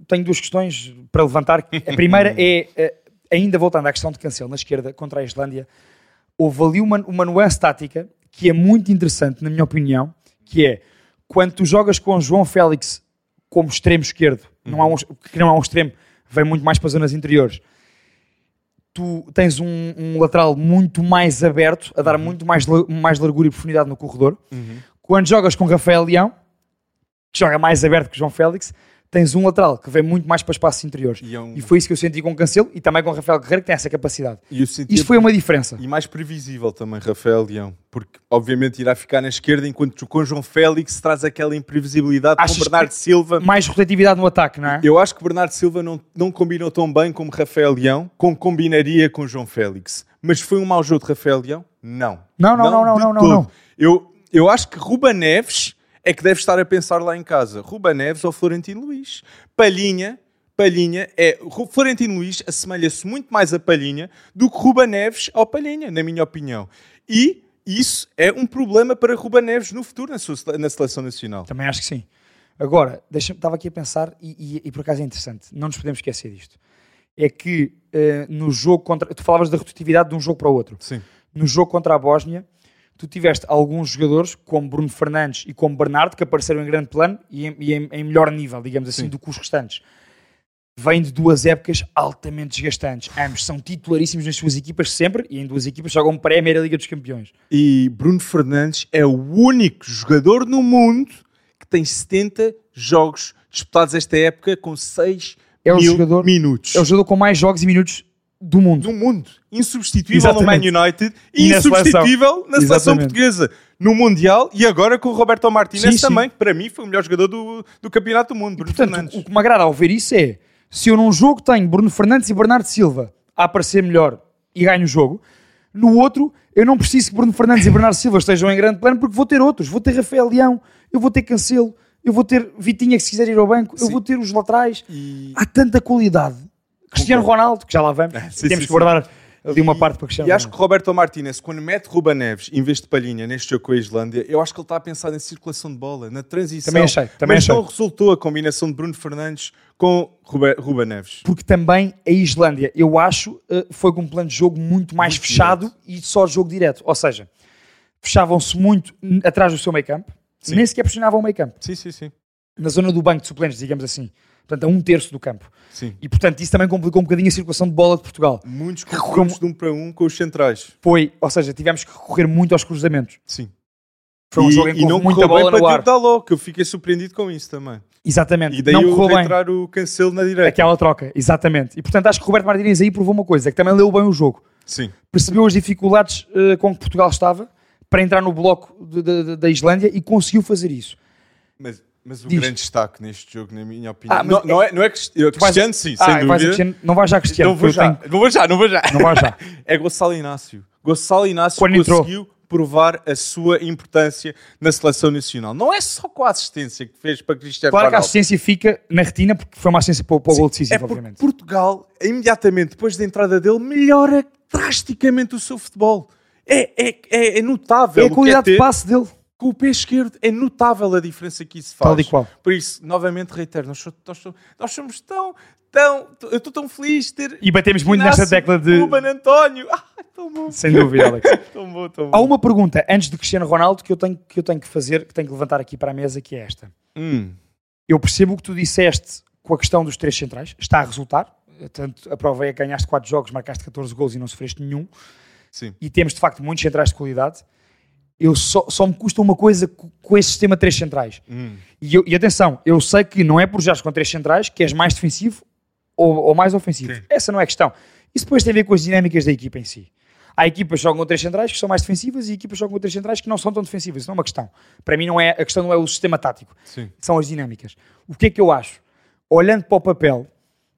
tenho duas questões para levantar. A primeira <laughs> é, eh, ainda voltando à questão de cancelo na esquerda contra a Islândia, houve ali uma, uma nuance tática que é muito interessante, na minha opinião, que é quando tu jogas com João Félix como extremo esquerdo, não há um, que não é um extremo, vem muito mais para as zonas interiores, tu tens um, um lateral muito mais aberto, a dar muito mais, mais largura e profundidade no corredor. Quando jogas com Rafael Leão, que joga mais aberto que João Félix, tens um lateral que vem muito mais para espaços interiores. E, é um- E foi isso que eu senti com o Cancelo e também com o Rafael Guerreiro, que tem essa capacidade. Isto foi uma diferença. E mais previsível também, Rafael Leão, porque obviamente irá ficar na esquerda, enquanto com João Félix traz aquela imprevisibilidade Achas com Bernardo Silva. Mais rotatividade no ataque, não é? Eu acho que Bernardo Silva não, não combinou tão bem como Rafael Leão, como combinaria com João Félix. Mas foi um mau jogo de Rafael Leão? Não. Não, não, não, não, não, não, todo. não. Eu, eu acho que Ruba Neves é que deve estar a pensar lá em casa. Ruba Neves ou Florentino Luís. Palhinha, Palhinha é... Florentino Luís assemelha-se muito mais a Palhinha do que Ruba Neves ao Palhinha, na minha opinião. E isso é um problema para Ruba Neves no futuro na, sua, na seleção nacional. Também acho que sim. Agora, deixa estava aqui a pensar, e, e- e por acaso é interessante, não nos podemos esquecer disto. É que eh, no jogo contra. Tu falavas da rotatividade de um jogo para o outro. Sim. No jogo contra a Bósnia, tu tiveste alguns jogadores, como Bruno Fernandes e como Bernardo, que apareceram em grande plano e em, e em- em melhor nível, digamos assim, Sim. do que os restantes. Vêm de duas épocas altamente desgastantes. Ambos são titularíssimos nas suas equipas sempre e em duas equipas jogam Premier Liga dos Campeões. E Bruno Fernandes é o único jogador no mundo que tem 70 jogos disputados esta época com 6 É mil jogador- minutos. É o jogador com mais jogos e minutos do mundo. do mundo. Insubstituível no Man. United E e na insubstituível na seleção portuguesa. No Mundial e agora com o Roberto Martínez Sim, sim. também, que para mim foi o melhor jogador do, do Campeonato do Mundo, Bruno Portanto, Fernandes. o que me agrada ao ver isso é se eu num jogo tenho Bruno Fernandes e Bernardo Silva a aparecer melhor e ganho o jogo, no outro Eu não preciso que Bruno Fernandes e Bernardo Silva estejam em grande plano porque vou ter outros. Vou ter Rafael Leão, eu vou ter Cancelo, eu vou ter Vitinha que se quiser ir ao banco, eu Sim. vou ter os laterais. E, Há tanta qualidade. Cristiano Ronaldo, que já lá vamos, <laughs> Sim, temos sim, que guardar ali uma parte para Cristiano e acho que. Roberto Martinez, quando mete Ruba Neves em vez de Palhinha neste jogo com a Islândia, eu acho que ele está a pensar em circulação de bola, na transição. Também achei, também Mas achei. não resultou a combinação de Bruno Fernandes com Ruba, Ruba Neves. Porque também a Islândia, eu acho, eh, foi com um plano de jogo muito mais Muito fechado e só jogo direto. Ou seja, fechavam-se muito atrás do seu meio campo, nem sequer pressionavam o meio campo. Sim, sim, sim. Na zona do banco de suplentes, digamos assim. Portanto, a um terço do campo. sim. E, portanto, isso também complicou um bocadinho a circulação de bola de Portugal. Muitos confrontos de um para um com os centrais. Foi, ou seja, tivemos que recorrer muito aos cruzamentos. Sim. Foi um e, jogo em que e não muita correu bem bola no para ar. Dalot, que eu fiquei surpreendido com isso também. Exatamente. E daí não eu correu bem entrar o Cancelo na direita. aquela troca. Exatamente. E, portanto, acho que Roberto Martínez aí provou uma coisa, é que também leu bem o jogo. Sim. Percebeu as dificuldades eh, com que Portugal estava para entrar no bloco de- de- de- da Islândia e conseguiu fazer isso. Mas, mas o Diz. grande destaque neste jogo, na minha opinião, Ah, não, não é, não é Crist- eu- vais- Cristiano, sim, Ah, sem vais a dúvida. Cristiano- não vai já Cristiano. Não vou já, tenho- não vou já, não vou já. Não vai já. <laughs> É Gonçalo Inácio. Gonçalo Inácio Quando entrou. conseguiu provar a sua importância na seleção nacional. Não é só com a assistência que fez para Cristiano Claro que a Ronaldo. assistência fica na retina porque foi uma assistência para, o- para o gol É decisivo, porque obviamente. Portugal, imediatamente depois da entrada dele, melhora drasticamente o seu futebol. É, é, é, é notável É a qualidade ter de passe dele. Com o pé esquerdo. É notável a diferença que isso faz. Tal e qual. Por isso, novamente reitero, nós, nós so- nós somos tão, tão... Eu estou tão feliz de ter... E batemos muito nesta tecla de. Ruben António. <laughs> Ai, tão bom. Sem dúvida, Alex. <laughs> Tão bom, tão bom. Há uma pergunta antes de Cristiano Ronaldo que eu tenho que, eu tenho que fazer, que tenho que levantar aqui para a mesa, que é esta. Hum, Eu percebo o que tu disseste com a questão dos três centrais, está a resultar. Tanto a prova é que ganhaste 4 jogos, marcaste 14 gols e não sofreste nenhum. sim. E temos de facto muitos centrais de qualidade. Eu só, só me custa uma coisa co- com esse sistema três centrais. Hum. E, eu- e atenção, eu sei que não é por jogares com três centrais que és mais defensivo ou, ou mais ofensivo. Sim. Essa não é a questão. Isso depois tem a ver com as dinâmicas da equipa em si. Há equipas que jogam com três centrais que são mais defensivas e equipas que jogam com três centrais que não são tão defensivas. Isso não é uma questão. Para mim, não é, a questão não é o sistema tático, Sim. são as dinâmicas. O que é que eu acho? Olhando para o papel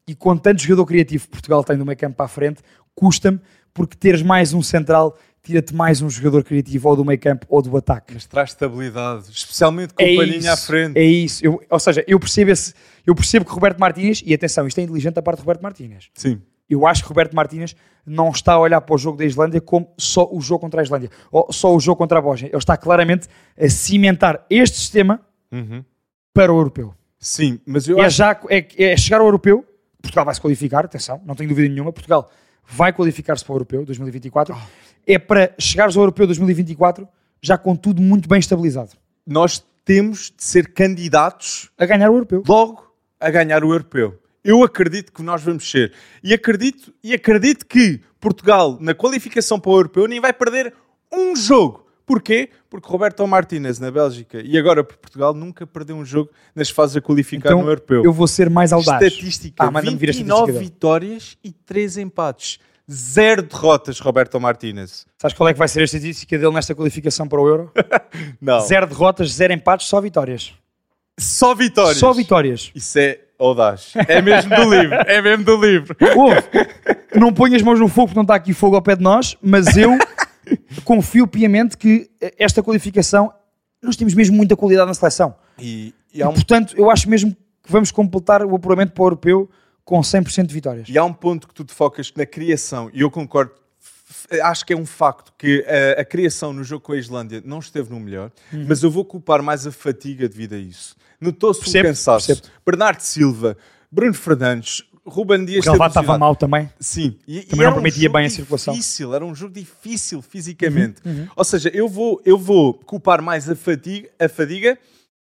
e com tanto jogador criativo que Portugal tem no meio campo para a frente, custa-me porque teres mais um central tira-te mais um jogador criativo ou do meio campo ou do ataque. Mas traz estabilidade, especialmente com É o palhinha isso, à frente. É isso. Eu- ou seja, eu percebo, esse, eu percebo que Roberto Martínez, e atenção, isto é inteligente da parte de Roberto Martínez. Sim. Eu acho que Roberto Martínez não está a olhar para o jogo da Islândia como só o jogo contra a Islândia ou só o jogo contra a Bósnia. Ele está claramente a cimentar este sistema Uhum. para o europeu. Sim, mas eu É, acho já, é, é chegar ao europeu, Portugal vai se qualificar, atenção, não tenho dúvida nenhuma, Portugal vai qualificar-se para o europeu 2024. É para chegares ao europeu 2024 já com tudo muito bem estabilizado. nós temos de ser candidatos A ganhar o europeu. logo a ganhar o europeu. Eu acredito que nós vamos ser. E acredito, e acredito que Portugal, na qualificação para o europeu, nem vai perder um jogo. Porquê? Porque Roberto Martínez na Bélgica e agora por Portugal nunca perdeu um jogo nas fases a qualificar Então no europeu. eu vou ser mais audaz. Estatística: Ah, manda-me vir a 29 estatística vitórias e 3 empates. Zero derrotas, Roberto Martínez. Sabes qual é que vai ser a estatística dele nesta qualificação para o Euro? <laughs> Não. Zero derrotas, zero empates, só vitórias. Só vitórias. Só vitórias. Isso é audaz. É mesmo do livro. É mesmo do livro. Ouve, não ponhas as mãos no fogo porque não está aqui fogo ao pé de nós, mas eu <laughs> confio piamente que esta qualificação, nós temos mesmo muita qualidade na seleção. E, e E, um portanto, eu acho mesmo que vamos completar o apuramento para o europeu com 100% de vitórias. E há um ponto que tu te focas na criação, e eu concordo, acho que é um facto que a, a criação no jogo com a Islândia não esteve no melhor, Uhum. mas eu vou culpar mais a fatiga devido a isso. Notou-se um cansaço. percebo. Bernardo Silva, Bruno Fernandes, Ruben Dias O teve estava mal também. Sim, e, e Também não era permitia bem a circulação. Uhum, Difícil, era um jogo difícil fisicamente. Ou seja, eu vou, eu vou culpar mais a fadiga, a fadiga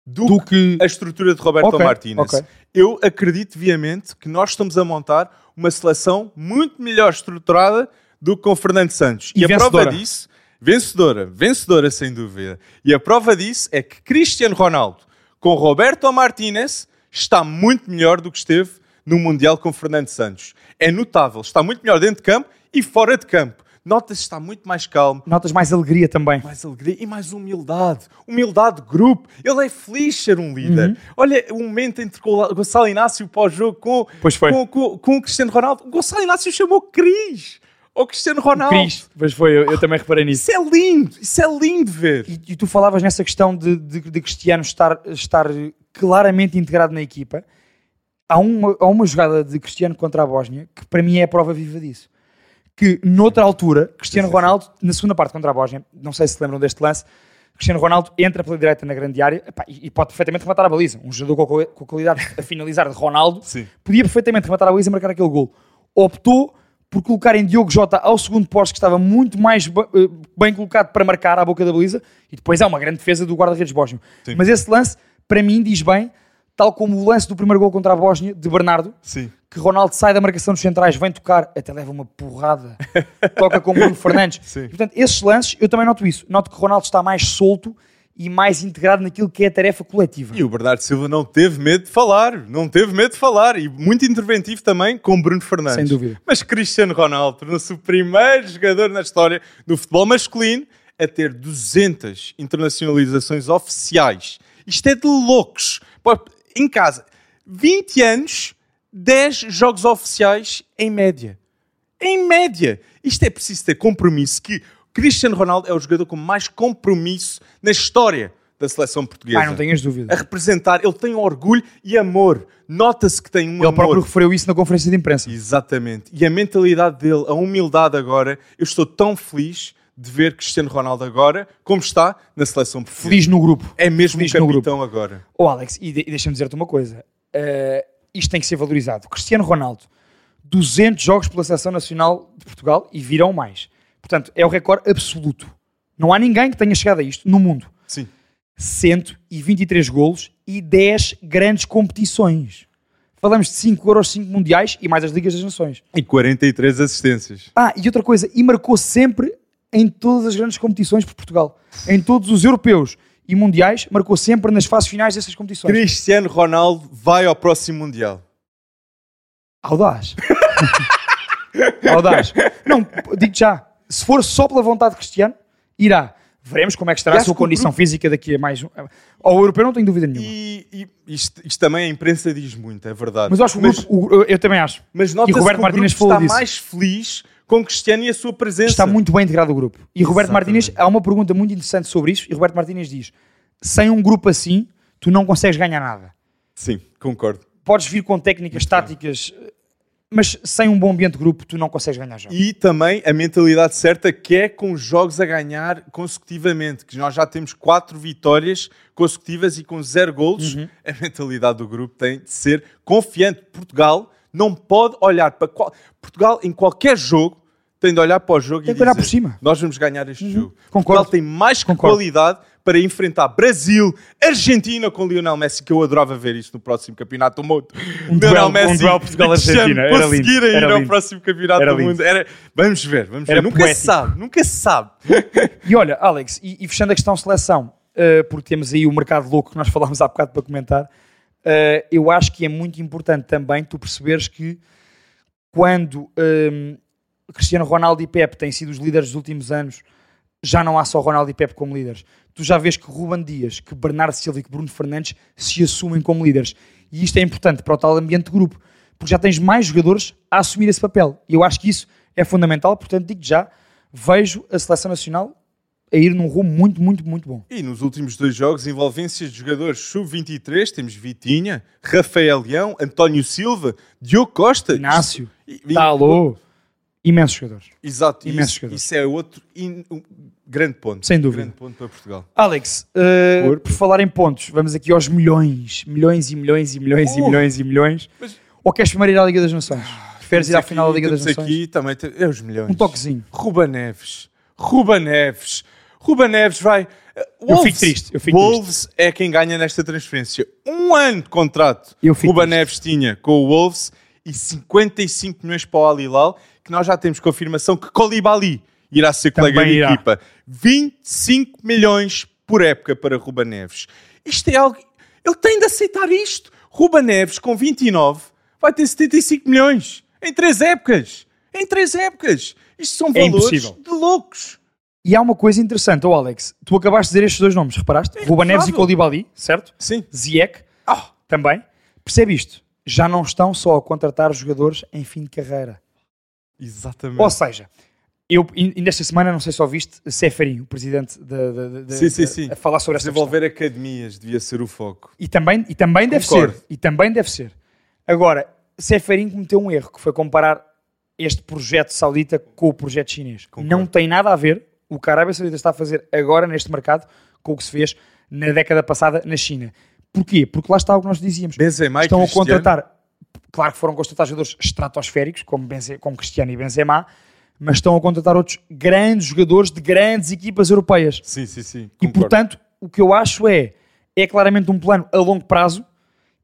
do, Do que a estrutura de Roberto Ok, Martínez. ok. Eu acredito viamente que nós estamos a montar uma seleção muito melhor estruturada do que com Fernando Santos. E a prova disso, vencedora, vencedora sem dúvida. E a prova disso é que Cristiano Ronaldo com Roberto Martínez está muito melhor do que esteve no Mundial com Fernando Santos. É notável, está muito melhor dentro de campo e fora de campo. Nota-se que está muito mais calmo, Notas mais alegria também. mais alegria e mais humildade. Humildade de grupo. Ele é feliz ser um líder. Olha o momento entre Go- Gonçalo Inácio pós-jogo com, com, com, com o Cristiano Ronaldo. O Gonçalo Inácio chamou Cris. ao Cristiano Ronaldo. Cris, pois foi, eu, eu também reparei nisso. Isso é lindo, isso é lindo ver. E, e tu falavas nessa questão de, de, de Cristiano estar, estar claramente integrado na equipa. Há uma, há uma jogada de Cristiano contra a Bósnia que para mim é a prova viva disso. Que noutra altura, Cristiano Ronaldo, na segunda parte contra a Bósnia, não sei se lembram deste lance, Cristiano Ronaldo entra pela direita na grande área epá, e, pode perfeitamente rematar a baliza. Um jogador com a, com a qualidade a finalizar de Ronaldo Sim. podia perfeitamente rematar a baliza e marcar aquele gol. Optou por colocar em Diogo Jota ao segundo posto, que estava muito mais eh, bem colocado para marcar à boca da baliza, e depois há uma grande defesa do guarda-redes bósnio. Mas esse lance, para mim, diz bem, tal como o lance do primeiro gol contra a Bósnia, de Bernardo, Sim. que Ronaldo sai da marcação dos centrais, vem tocar, até leva uma porrada, <laughs> toca com Bruno Fernandes. E, portanto, esses lances, eu também noto isso. Noto que Ronaldo está mais solto e mais integrado naquilo que é a tarefa coletiva. E o Bernardo Silva não teve medo de falar, não teve medo de falar e muito interventivo também com Bruno Fernandes. Sem dúvida. Mas Cristiano Ronaldo tornou-se o primeiro jogador na história do futebol masculino a ter 200 internacionalizações oficiais. Isto é de loucos. Em casa, 20 anos, 10 jogos oficiais em média. Em média. Isto é preciso ter compromisso que Cristiano Ronaldo é o jogador com mais compromisso na história da seleção portuguesa Ah, não tenhas a dúvida. representar. Ele tem orgulho e amor. Nota-se que tem um Ele amor. próprio referiu isso na conferência de imprensa. Exatamente. E a mentalidade dele, a humildade agora, eu estou tão feliz de ver Cristiano Ronaldo agora, como está na seleção portuguesa. Feliz no grupo. É mesmo Feliz um no grupo. capitão agora. Oh, Alex, e, de- e deixa-me dizer-te uma coisa. Eh, isto tem que ser valorizado. Cristiano Ronaldo, 200 jogos pela Seleção Nacional de Portugal e virão mais. Portanto, é o recorde absoluto. Não há ninguém que tenha chegado a isto no mundo. Sim. 123 golos e 10 grandes competições. Falamos de 5 euros, 5 mundiais e mais as Ligas das Nações. E 43 assistências. Ah, e outra coisa, e marcou sempre em todas as grandes competições por Portugal. Em todos os europeus e mundiais, marcou sempre nas fases finais dessas competições. Cristiano Ronaldo vai ao próximo Mundial. Audaz. <laughs> Audaz. Não, digo já, se for só pela vontade de Cristiano, irá. Veremos como é que estará a sua condição física daqui a mais. Ao europeu não tenho dúvida nenhuma. E, e isto, isto também a imprensa diz muito, é verdade. Mas eu acho que o grupo, eu, eu também acho. mas nota-se Roberto que o Martínez grupo falou está disso. mais feliz com Cristiano e a sua presença. Está muito bem integrado o grupo. E Roberto. Martínez, há uma pergunta muito interessante sobre isso, e Roberto Martínez diz: sem um grupo assim, tu não consegues ganhar nada. Sim, concordo. Podes vir com técnicas táticas, mas sem um bom ambiente de grupo, tu não consegues ganhar jogos. E também a mentalidade certa que é com os jogos a ganhar consecutivamente, que nós já temos quatro vitórias consecutivas e com zero golos, Uhum. a mentalidade do grupo tem de ser confiante. Portugal não pode olhar para qual... Portugal em qualquer jogo tem de olhar para o jogo Tem e que olhar por cima. nós vamos ganhar este jogo. Uhum. Concordo. Portugal tem mais Concordo. qualidade para enfrentar Brasil, Argentina com Lionel Messi, que eu adorava ver isso no próximo campeonato do mundo. Um duelo- um duelo Portugal-Argentina. Era lindo. conseguirem ir Era ao lindo. próximo campeonato Era do lindo. mundo. Era... Vamos ver, vamos Era ver. Nunca se sabe, nunca se sabe. E olha, Alex, e, e fechando a questão seleção, uh, porque temos aí o mercado louco que nós falámos há bocado para comentar, uh, eu acho que é muito importante também tu perceberes que quando um, Cristiano Ronaldo e Pepe têm sido os líderes dos últimos anos, já não há só Ronaldo e Pepe como líderes. Tu já vês que Ruben Dias, que Bernardo Silva e que Bruno Fernandes se assumem como líderes. E isto é importante para o tal ambiente de grupo, porque já tens mais jogadores a assumir esse papel. E eu acho que isso é fundamental, portanto, digo já, vejo a seleção nacional a ir num rumo muito, muito, muito bom. E nos últimos dois jogos, envolvências de jogadores sub-23, temos Vitinha, Rafael Leão, António Silva, Diogo Costa. Inácio, E- e- Dalô, imensos jogadores. Exato, Imensos isso, jogadores. isso é outro in- um grande ponto. Sem dúvida. Grande ponto para Portugal. Alex, uh, Por- por falar em pontos, vamos aqui aos milhões, milhões e milhões e milhões e Uh. milhões e milhões. Mas- Ou queres primeiro ir à Liga das Nações? Preferes ir à final da Liga das Nações? aqui também é os milhões. Um toquezinho. Ruba Neves. Ruba Neves. Ruba Neves vai. Eu fico triste, eu fico Wolves é quem ganha nesta transferência. Um ano de contrato. Eu Ruba triste. Neves tinha com o Wolves e 55 milhões para o Al Hilal, que nós já temos confirmação que Colibali irá ser colega Também de irá. equipa. 25 milhões por época para Ruba Neves. Isto é algo. Ele tem de aceitar isto. Ruba Neves, com 29, vai ter 75 milhões em três épocas. Em três épocas. Isto são É valores impossível. de loucos. E há uma coisa interessante, oh Alex, tu acabaste de dizer estes dois nomes, reparaste? Ruba Neves e. Colibali, certo? Sim. Ziyech, Ah, também. Percebe isto? Já não estão só a contratar jogadores em fim de carreira. exatamente. Ou seja, Eu, ainda esta semana, não sei se ouviste, Seferin, o presidente da, da, da- Sim, sim, sim. a falar sobre esta questão. Desenvolver academias devia ser o foco. E também, e também deve ser. E também deve ser. Agora, Seferin cometeu um erro, que foi comparar este projeto saudita com o projeto chinês. Concordo. Não tem nada a ver o que a Arábia Saudita está a fazer agora neste mercado com o que se fez na década passada na China. Porquê? Porque lá está o que nós dizíamos. Benzema e Estão a contratar, claro que foram contratar jogadores estratosféricos, como, Benze, como Cristiano e Benzema, mas estão a contratar outros grandes jogadores de grandes equipas europeias. Sim, sim, sim. E concordo. portanto, o que eu acho é, é claramente um plano a longo prazo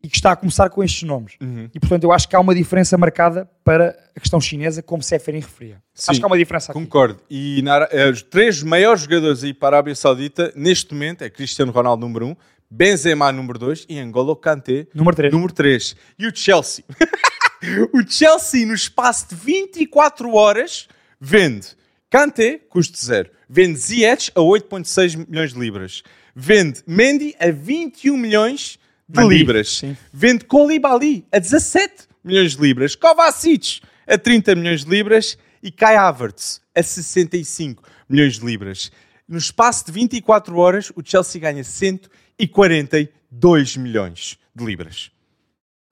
e que está a começar com estes nomes. Uhum. E portanto, eu acho que há uma diferença marcada para a questão chinesa, como Seferin referia. Sim, acho que há uma diferença aqui. Concordo. E na, eh, os três maiores jogadores aí para a Arábia Saudita, neste momento, é Cristiano Ronaldo número 1, um, Benzema número 2 e Angolo Kanté Número 3. número 3. E o Chelsea? <laughs> o Chelsea, no espaço de 24 horas, vende Kanté, custo zero. Vende Ziyech a 8,6 milhões de libras. Vende Mendy a 21 milhões de libras. sim. Vende Koulibaly a 17 milhões de libras. Kovacic a 30 milhões de libras. E Kai Havertz a 65 milhões de libras. No espaço de 24 horas, o Chelsea ganha 142 milhões de libras.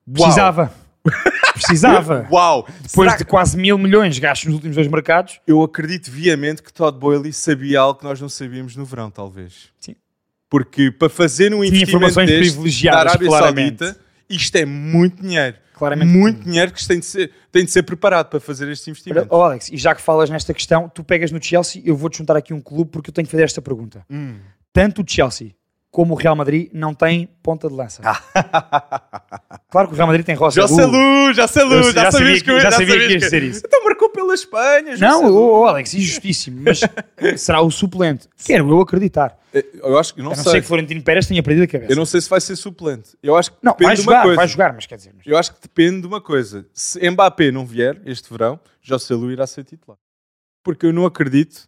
Uau! Precisava. Precisava. <laughs> Uau! Depois de quase mil milhões gastos nos últimos dois mercados, Eu acredito viamente que Todd Boehly sabia algo que nós não sabíamos no verão, talvez. Sim. Porque para fazer um investimento informações deste privilegiadas, na Arábia claramente. Saudita, isto é muito dinheiro. Claramente muito dinheiro que tem de, ser, tem de ser preparado para fazer estes investimentos. Oh, Alex, e já que falas nesta questão, tu pegas no Chelsea, eu vou-te juntar aqui um clube porque eu tenho que fazer esta pergunta. Hum. Tanto o Chelsea como o Real Madrid não têm ponta de lança. claro que o Real Madrid tem Rosa Já sei luz, já sei luz, Eu já, já sabias sabia que eu já já sabia sabias que ias dizer isso. Então pela Espanha. Não, sei. oh, oh, Alex, injustíssimo, mas <laughs> será o suplente. Quero eu acreditar. Eu acho que não, A não sei. ser que Florentino Pérez tenha perdido a cabeça. Eu não sei se vai ser suplente. Eu acho que Não, depende vai de uma jogar, coisa. vai jogar, mas quer dizer... mas- Eu acho que depende de uma coisa. Se Mbappé não vier este verão, José Lu irá ser titular. Porque eu não acredito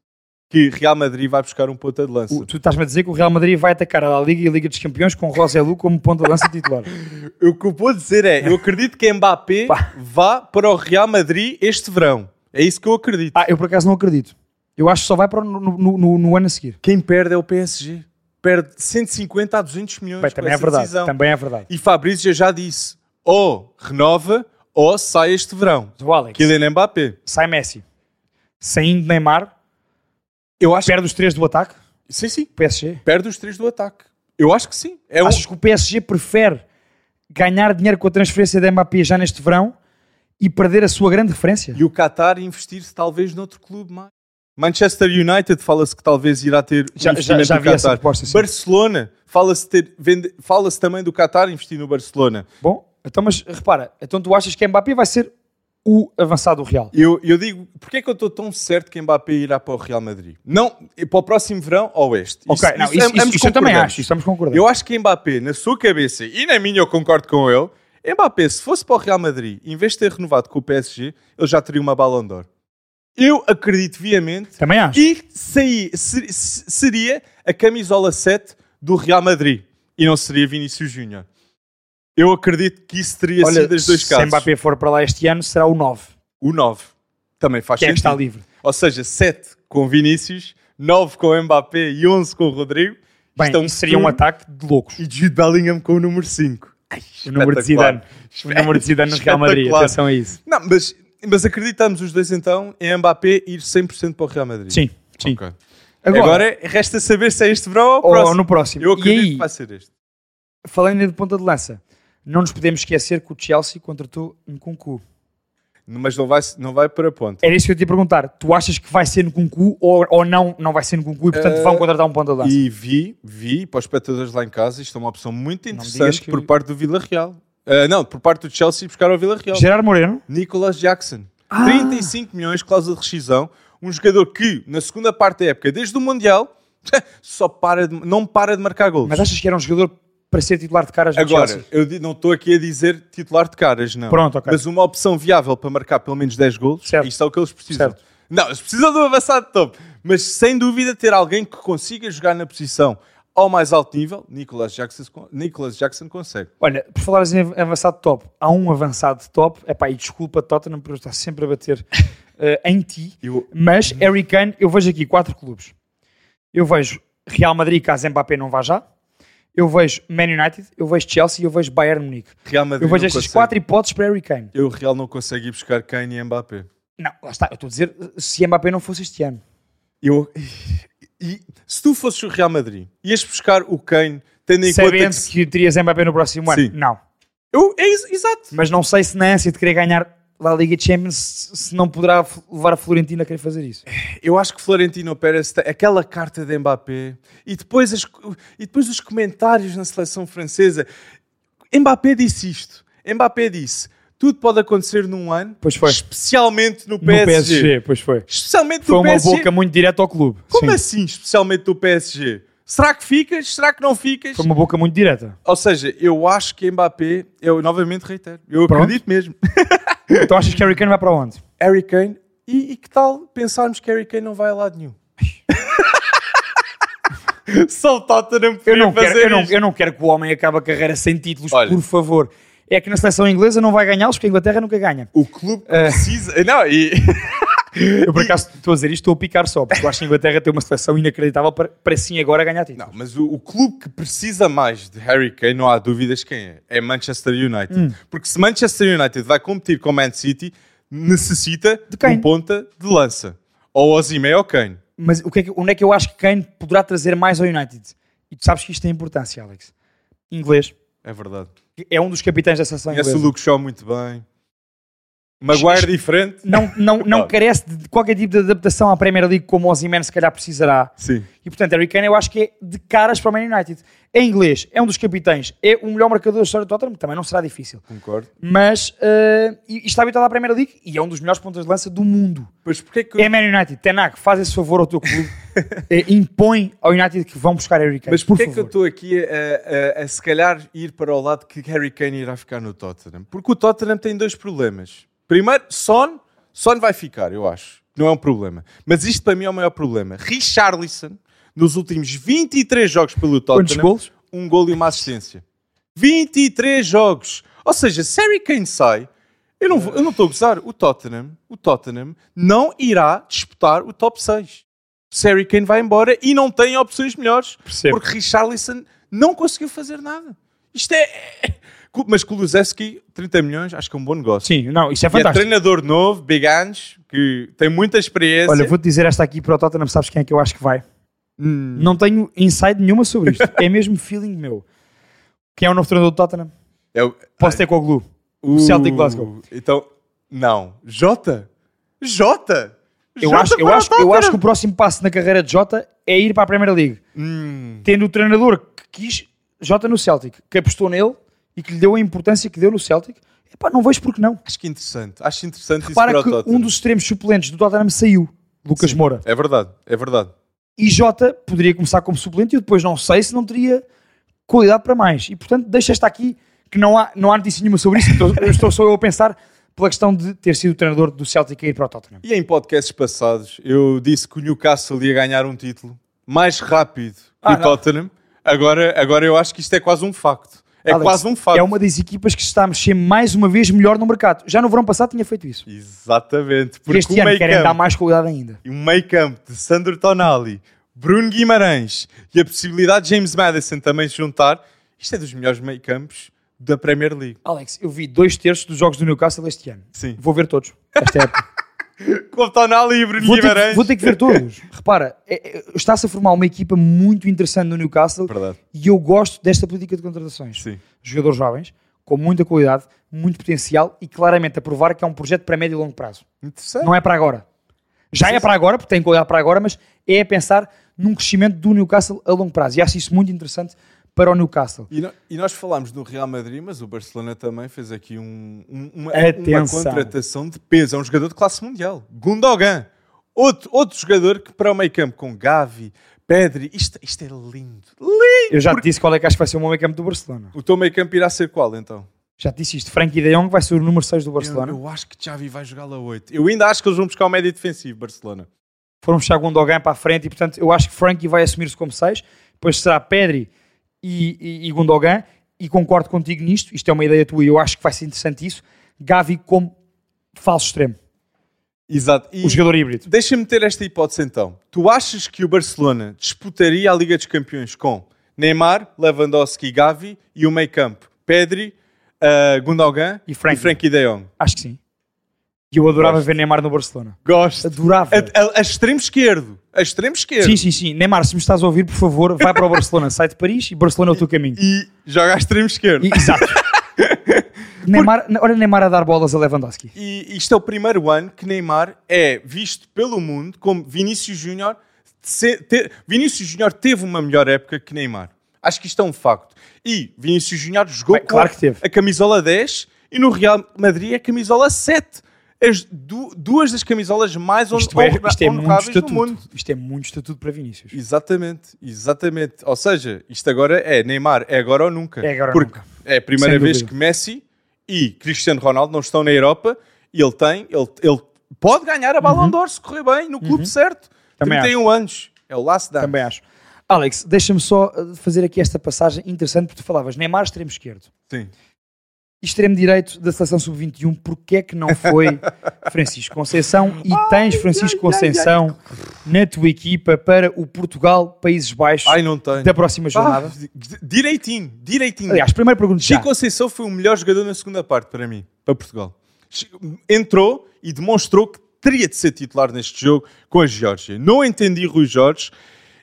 que Real Madrid vai buscar um ponta de lança. O- tu estás-me a dizer que o Real Madrid vai atacar a Liga e a Liga dos Campeões com Roselu como ponta de lança titular. <laughs> O que eu vou dizer é, eu acredito que Mbappé vá para o Real Madrid este verão. É isso que eu acredito. Ah, eu por acaso não acredito. Eu acho que só vai para no, no- no- no ano a seguir. Quem perde é o PSG. Perde 150 a 200 milhões Bem, também é verdade. decisão. Também é verdade. E Fabrício já disse, ou renova ou sai este verão. O Alex, Kylian Mbappé. sai Messi. Saindo Neymar, Eu acho perde os três do ataque, Sim, sim. PSG. Perde os três do ataque. Eu acho que sim. É um... Achas que o PSG prefere ganhar dinheiro com a transferência de Mbappé já neste verão e perder a sua grande referência? E o Qatar investir-se talvez noutro clube mais. Manchester United fala-se que talvez irá ter um Já- já- investimento já no vi essa Qatar. proposta. Barcelona, fala-se vende- fala-se também do Qatar investir no Barcelona. Bom, então, mas repara, então tu achas que Mbappé vai ser o avançado do Real? Eu, eu digo, porquê é que eu estou tão certo que Mbappé irá para o Real Madrid? Não, para o próximo verão ou este? Ok, não, isso, isso- ambos isso eu também acho, isso estamos concordando. Eu acho que Mbappé, na sua cabeça, e na minha eu concordo com ele, Mbappé, se fosse para o Real Madrid, em vez de ter renovado com o PSG, ele já teria uma Ballon d'Or. Eu acredito viamente Também acho. e saí- se- se- seria a camisola 7 do Real Madrid e não seria Vinícius Júnior. Eu acredito que isso teria Olha, sido os dois se casos. Mbappé for para lá este ano, será o 9, O 9 também faz que é que sentido. está livre. Ou seja, 7 com Vinícius, 9 com Mbappé e 11 com o Rodrigo. Bem, Isto é um seria um ataque de loucos. E Jude Bellingham com o número 5. O número de Zidane. O número de Zidane no Real Madrid. Atenção a isso. Não, mas, mas acreditamos os dois então em Mbappé ir 100% para o Real Madrid. Sim, sim. Ok. Agora, Agora, resta saber se é este verão ou próximo. no próximo. Eu e acredito aí, que vai ser este. falando de ponta de lança, não nos podemos esquecer que o Chelsea contratou um Kunku. Mas não vai, não vai para a ponta. Era isso que eu te ia perguntar. Tu achas que vai ser no Kunku ou, ou não, não vai ser no Kunku e portanto Eh, vão contratar um ponta de lança? E vi, vi, para os espectadores lá em casa, isto é uma opção muito interessante por parte do Vila Real. Ah, não, por parte do Chelsea buscar ao Vila Real. Gerard Moreno? Nicolas Jackson. Ah! 35 milhões, cláusula de rescisão. Um jogador que, na segunda parte da época, desde o Mundial, <laughs> só para de- não para de marcar gols. Mas achas que era um jogador para ser titular de caras no Agora, Chelsea? eu não estou aqui a dizer titular de caras, não. Pronto, ok. Mas uma opção viável para marcar pelo menos 10 gols, Certo. isto é o que eles precisam. Certo. Não, eles precisam de um avançado top. Mas sem dúvida ter alguém que consiga jogar na posição ao mais alto nível, Nicolas Jackson, Nicolas Jackson consegue. Olha, por falares em avançado top, há um avançado top, epá, e desculpa Tottenham por eu estar sempre a bater <laughs> eh, em ti, Eu, mas Harry Kane, eu vejo aqui quatro clubes. Eu vejo Real Madrid, caso Mbappé não vá já. Eu vejo Man United, eu vejo Chelsea e eu vejo Bayern Munique. Real Madrid Eu vejo estas consegue. quatro hipóteses para Harry Kane. Eu, Real, não consegue ir buscar Kane e Mbappé. Não, lá está. Eu estou a dizer se Mbappé não fosse este ano. Eu, e, se tu fosses o Real Madrid, ias buscar o Kane, tendo em conta Sabendo que... se- que terias Mbappé no próximo ano. Sim. Não. Eu, é ex- exato. Mas não sei se na ânsia de querer ganhar a Liga Champions se não poderá levar a Florentina a querer fazer isso. Eu acho que Florentino Pérez aquela carta de Mbappé e depois, as- e depois os comentários na seleção francesa. Mbappé disse isto. Mbappé disse: tudo pode acontecer num ano, Pois foi. especialmente no No PSG. PSG, pois foi. Especialmente Foi no uma PSG. boca muito direta ao clube. Como Sim. assim, especialmente do PSG? Será que ficas? Será que não ficas? Foi uma boca muito direta. Ou seja, eu acho que Mbappé, eu novamente reitero, eu Pronto. acredito mesmo. <laughs> Então achas que Harry Kane vai para onde? Harry Kane, e, e que tal pensarmos que Harry Kane não vai a lado nenhum? <laughs> Só o Tottenham Eu não, quero, fazer eu, não, eu não quero que o homem acabe a carreira sem títulos, Olha. por favor. É que na seleção inglesa não vai ganhá-los, porque a Inglaterra nunca ganha. O clube É. precisa... Não, e... <laughs> <laughs> Eu, por acaso, estou a dizer isto, estou a picar só, porque eu acho que a Inglaterra tem uma seleção inacreditável para, para sim agora ganhar títulos. Não, mas o, o clube que precisa mais de Harry Kane, não há dúvidas quem é. É Manchester United. Hum. Porque se Manchester United vai competir com o Man City, necessita de Kane. um ponta de lança. Ou Osimhen ou Kane. Mas o que é que- onde é que eu acho que Kane poderá trazer mais ao United? E tu sabes que isto tem importância, Alex. Inglês. É verdade. É um dos capitães da seleção Conhece o inglesa. Luke Shaw muito bem. Maguire diferente. Não, não, não carece de qualquer tipo de adaptação à Premier League como o Ozyman se calhar precisará. Sim. E portanto, Harry Kane eu acho que é de caras para o Man United. É inglês, é um dos capitães, é o melhor marcador da história do Tottenham, também não será difícil. Concordo. Mas eh, e, e está habituado à Premier League e é um dos melhores pontos de lança do mundo. Pois porquê que... É Man United, Tenac, faz esse favor ao teu clube, eh, <laughs> impõe ao United que vão buscar Harry Kane. Mas por porquê que eu estou aqui a, a- a, se calhar ir para o lado que Harry Kane irá ficar no Tottenham? Porque o Tottenham tem dois problemas. Primeiro, Son. Son vai ficar, eu acho. Não é um problema. Mas isto para mim é o maior problema. Richarlison, nos últimos 23 jogos pelo Quantos Tottenham, golos? um gol e uma assistência. 23 jogos. Ou seja, se Harry Kane sai, eu não, vou- eu não estou a gozar, o Tottenham, o Tottenham não irá disputar o top 6. Se Harry Kane vai embora e não tem opções melhores. Percebo. Porque Richarlison não conseguiu fazer nada. Isto é... Mas Kulusevski, 30 milhões, acho que é um bom negócio. Sim, não, isso é E é fantástico. treinador novo, Big Ange, que tem muita experiência. Olha, vou-te dizer esta aqui para o Tottenham, sabes quem é que eu acho que vai? Hum, Não tenho insight nenhuma sobre isto. é mesmo feeling meu. Quem é o novo treinador do Tottenham? é o, Posso ter com o Glu. o Celtic Glasgow. Então, não. Jota? Jota? Eu, Jota acho, eu, acho, eu acho que o próximo passo na carreira de Jota é ir para a Premier League. Hum, Tendo o treinador que quis Jota no Celtic, que apostou nele e que lhe deu a importância que deu no Celtic. Epá, não vejo porque não. acho que interessante. Acho interessante Repara isso que para Tottenham. um dos extremos suplentes do Tottenham saiu, Lucas Moura. É verdade, é verdade. E Jota poderia começar como suplente e eu depois não sei se não teria qualidade para mais. E portanto, deixa esta aqui que não há, não há notícia nenhuma sobre isso. Estou, eu estou só eu a pensar pela questão de ter sido o treinador do Celtic a ir para o Tottenham. E em podcasts passados, eu disse que o Newcastle ia ganhar um título mais rápido que Ah, o não. Tottenham. Agora, agora eu acho que isto é quase um facto. É Alex, quase um facto. É uma das equipas que está a mexer mais uma vez melhor no mercado. Já no verão passado tinha feito isso. Exatamente. Porque este ano querem dar mais qualidade ainda. e o meio campo de Sandro Tonali, Bruno Guimarães e a possibilidade de James Madison também se juntar, isto é dos melhores meio campos da Premier League. Alex, eu vi dois terços dos jogos do Newcastle este ano. Sim. Vou ver todos. Esta época. <laughs> Com o Tonali e Bruno vou, ter, que- vou ter que ver todos. Repara, é- é- está-se a formar uma equipa muito interessante no Newcastle Verdade. e eu gosto desta política de contratações. Sim. Jogadores jovens, com muita qualidade, muito potencial e claramente a provar que é um projeto para médio e longo prazo. Interessante. Não é para agora. Já Sim, é para agora, porque tem qualidade para agora, mas é a pensar num crescimento do Newcastle a longo prazo. E acho isso muito interessante para o Newcastle. E, no- e nós falámos do Real Madrid, mas o Barcelona também fez aqui um- um- uma, uma contratação de peso. É um jogador de classe mundial. Gundogan. Outro, outro jogador que para o meio campo com Gavi, Pedri. Isto, isto é lindo. Lindo! Eu já te disse qual é que acho que vai ser o meu meio campo do Barcelona. O teu meio campo irá ser qual então? Já te disse isto. Frankie de Jong vai ser o número 6 do Eu, Barcelona. eu acho que Xavi vai jogar lá 8. Eu ainda acho que eles vão buscar o médio defensivo, Barcelona. Foram buscar Gundogan para a frente e, portanto, eu acho que Frankie vai assumir-se como 6. Depois será Pedri e, e, e Gundogan. E concordo contigo nisto. Isto é uma ideia tua e eu acho que vai ser interessante isso. Gavi como falso extremo. Exato. E o jogador híbrido. deixa-me ter esta hipótese então. Tu achas que o Barcelona disputaria a Liga dos Campeões com Neymar, Lewandowski, Gavi e o meio campo? Pedri, uh, Gundogan E Frankie. e Frankie de Jong. Acho que sim. E eu adorava Gosto. ver Neymar no Barcelona. Gosto. Adorava. A, a- a extremo esquerdo. A extremo esquerdo. Sim, sim, sim. Neymar, se me estás a ouvir, por favor, vai para o Barcelona. Sai de Paris e Barcelona é o teu caminho. E joga a extremo esquerdo. E- Exato. <laughs> Neymar, olha Neymar a dar bolas a Lewandowski. E isto é o primeiro ano que Neymar é visto pelo mundo como Vinícius Júnior. Vinícius Júnior teve uma melhor época que Neymar. Acho que isto é um facto. E Vinícius Júnior jogou Bem, claro com teve. a camisola 10 e no Real Madrid é a camisola 7. As du- duas das camisolas mais Isto é, isto é muito estatuto. mundo. Isto é muito estatuto para Vinícius. Exatamente, exatamente. Ou seja, isto agora é Neymar, é agora ou nunca. É agora ou Porque nunca. é a primeira vez que Messi e Cristiano Ronaldo não estão na Europa e ele tem, ele, ele pode ganhar a Ballon d'Or se correr bem no clube certo. Uhum. Também 31 anos, é o last dance. Também acho. Alex, deixa-me só uh, fazer aqui esta passagem interessante, porque tu falavas Neymar extremo esquerdo. Sim. Extremo direito da seleção sub-21, porque é que não foi <laughs> Francisco Conceição? E tens Francisco Conceição na tua equipa para o Portugal Países Baixos Ai, não tenho. da próxima jornada? Ah, direitinho, direitinho. Aliás, primeiro pergunto já. Chico Conceição foi o melhor jogador na segunda parte para mim, para Portugal. Entrou e demonstrou que teria de ser titular neste jogo com a Geórgia. Não entendi Rui Jorge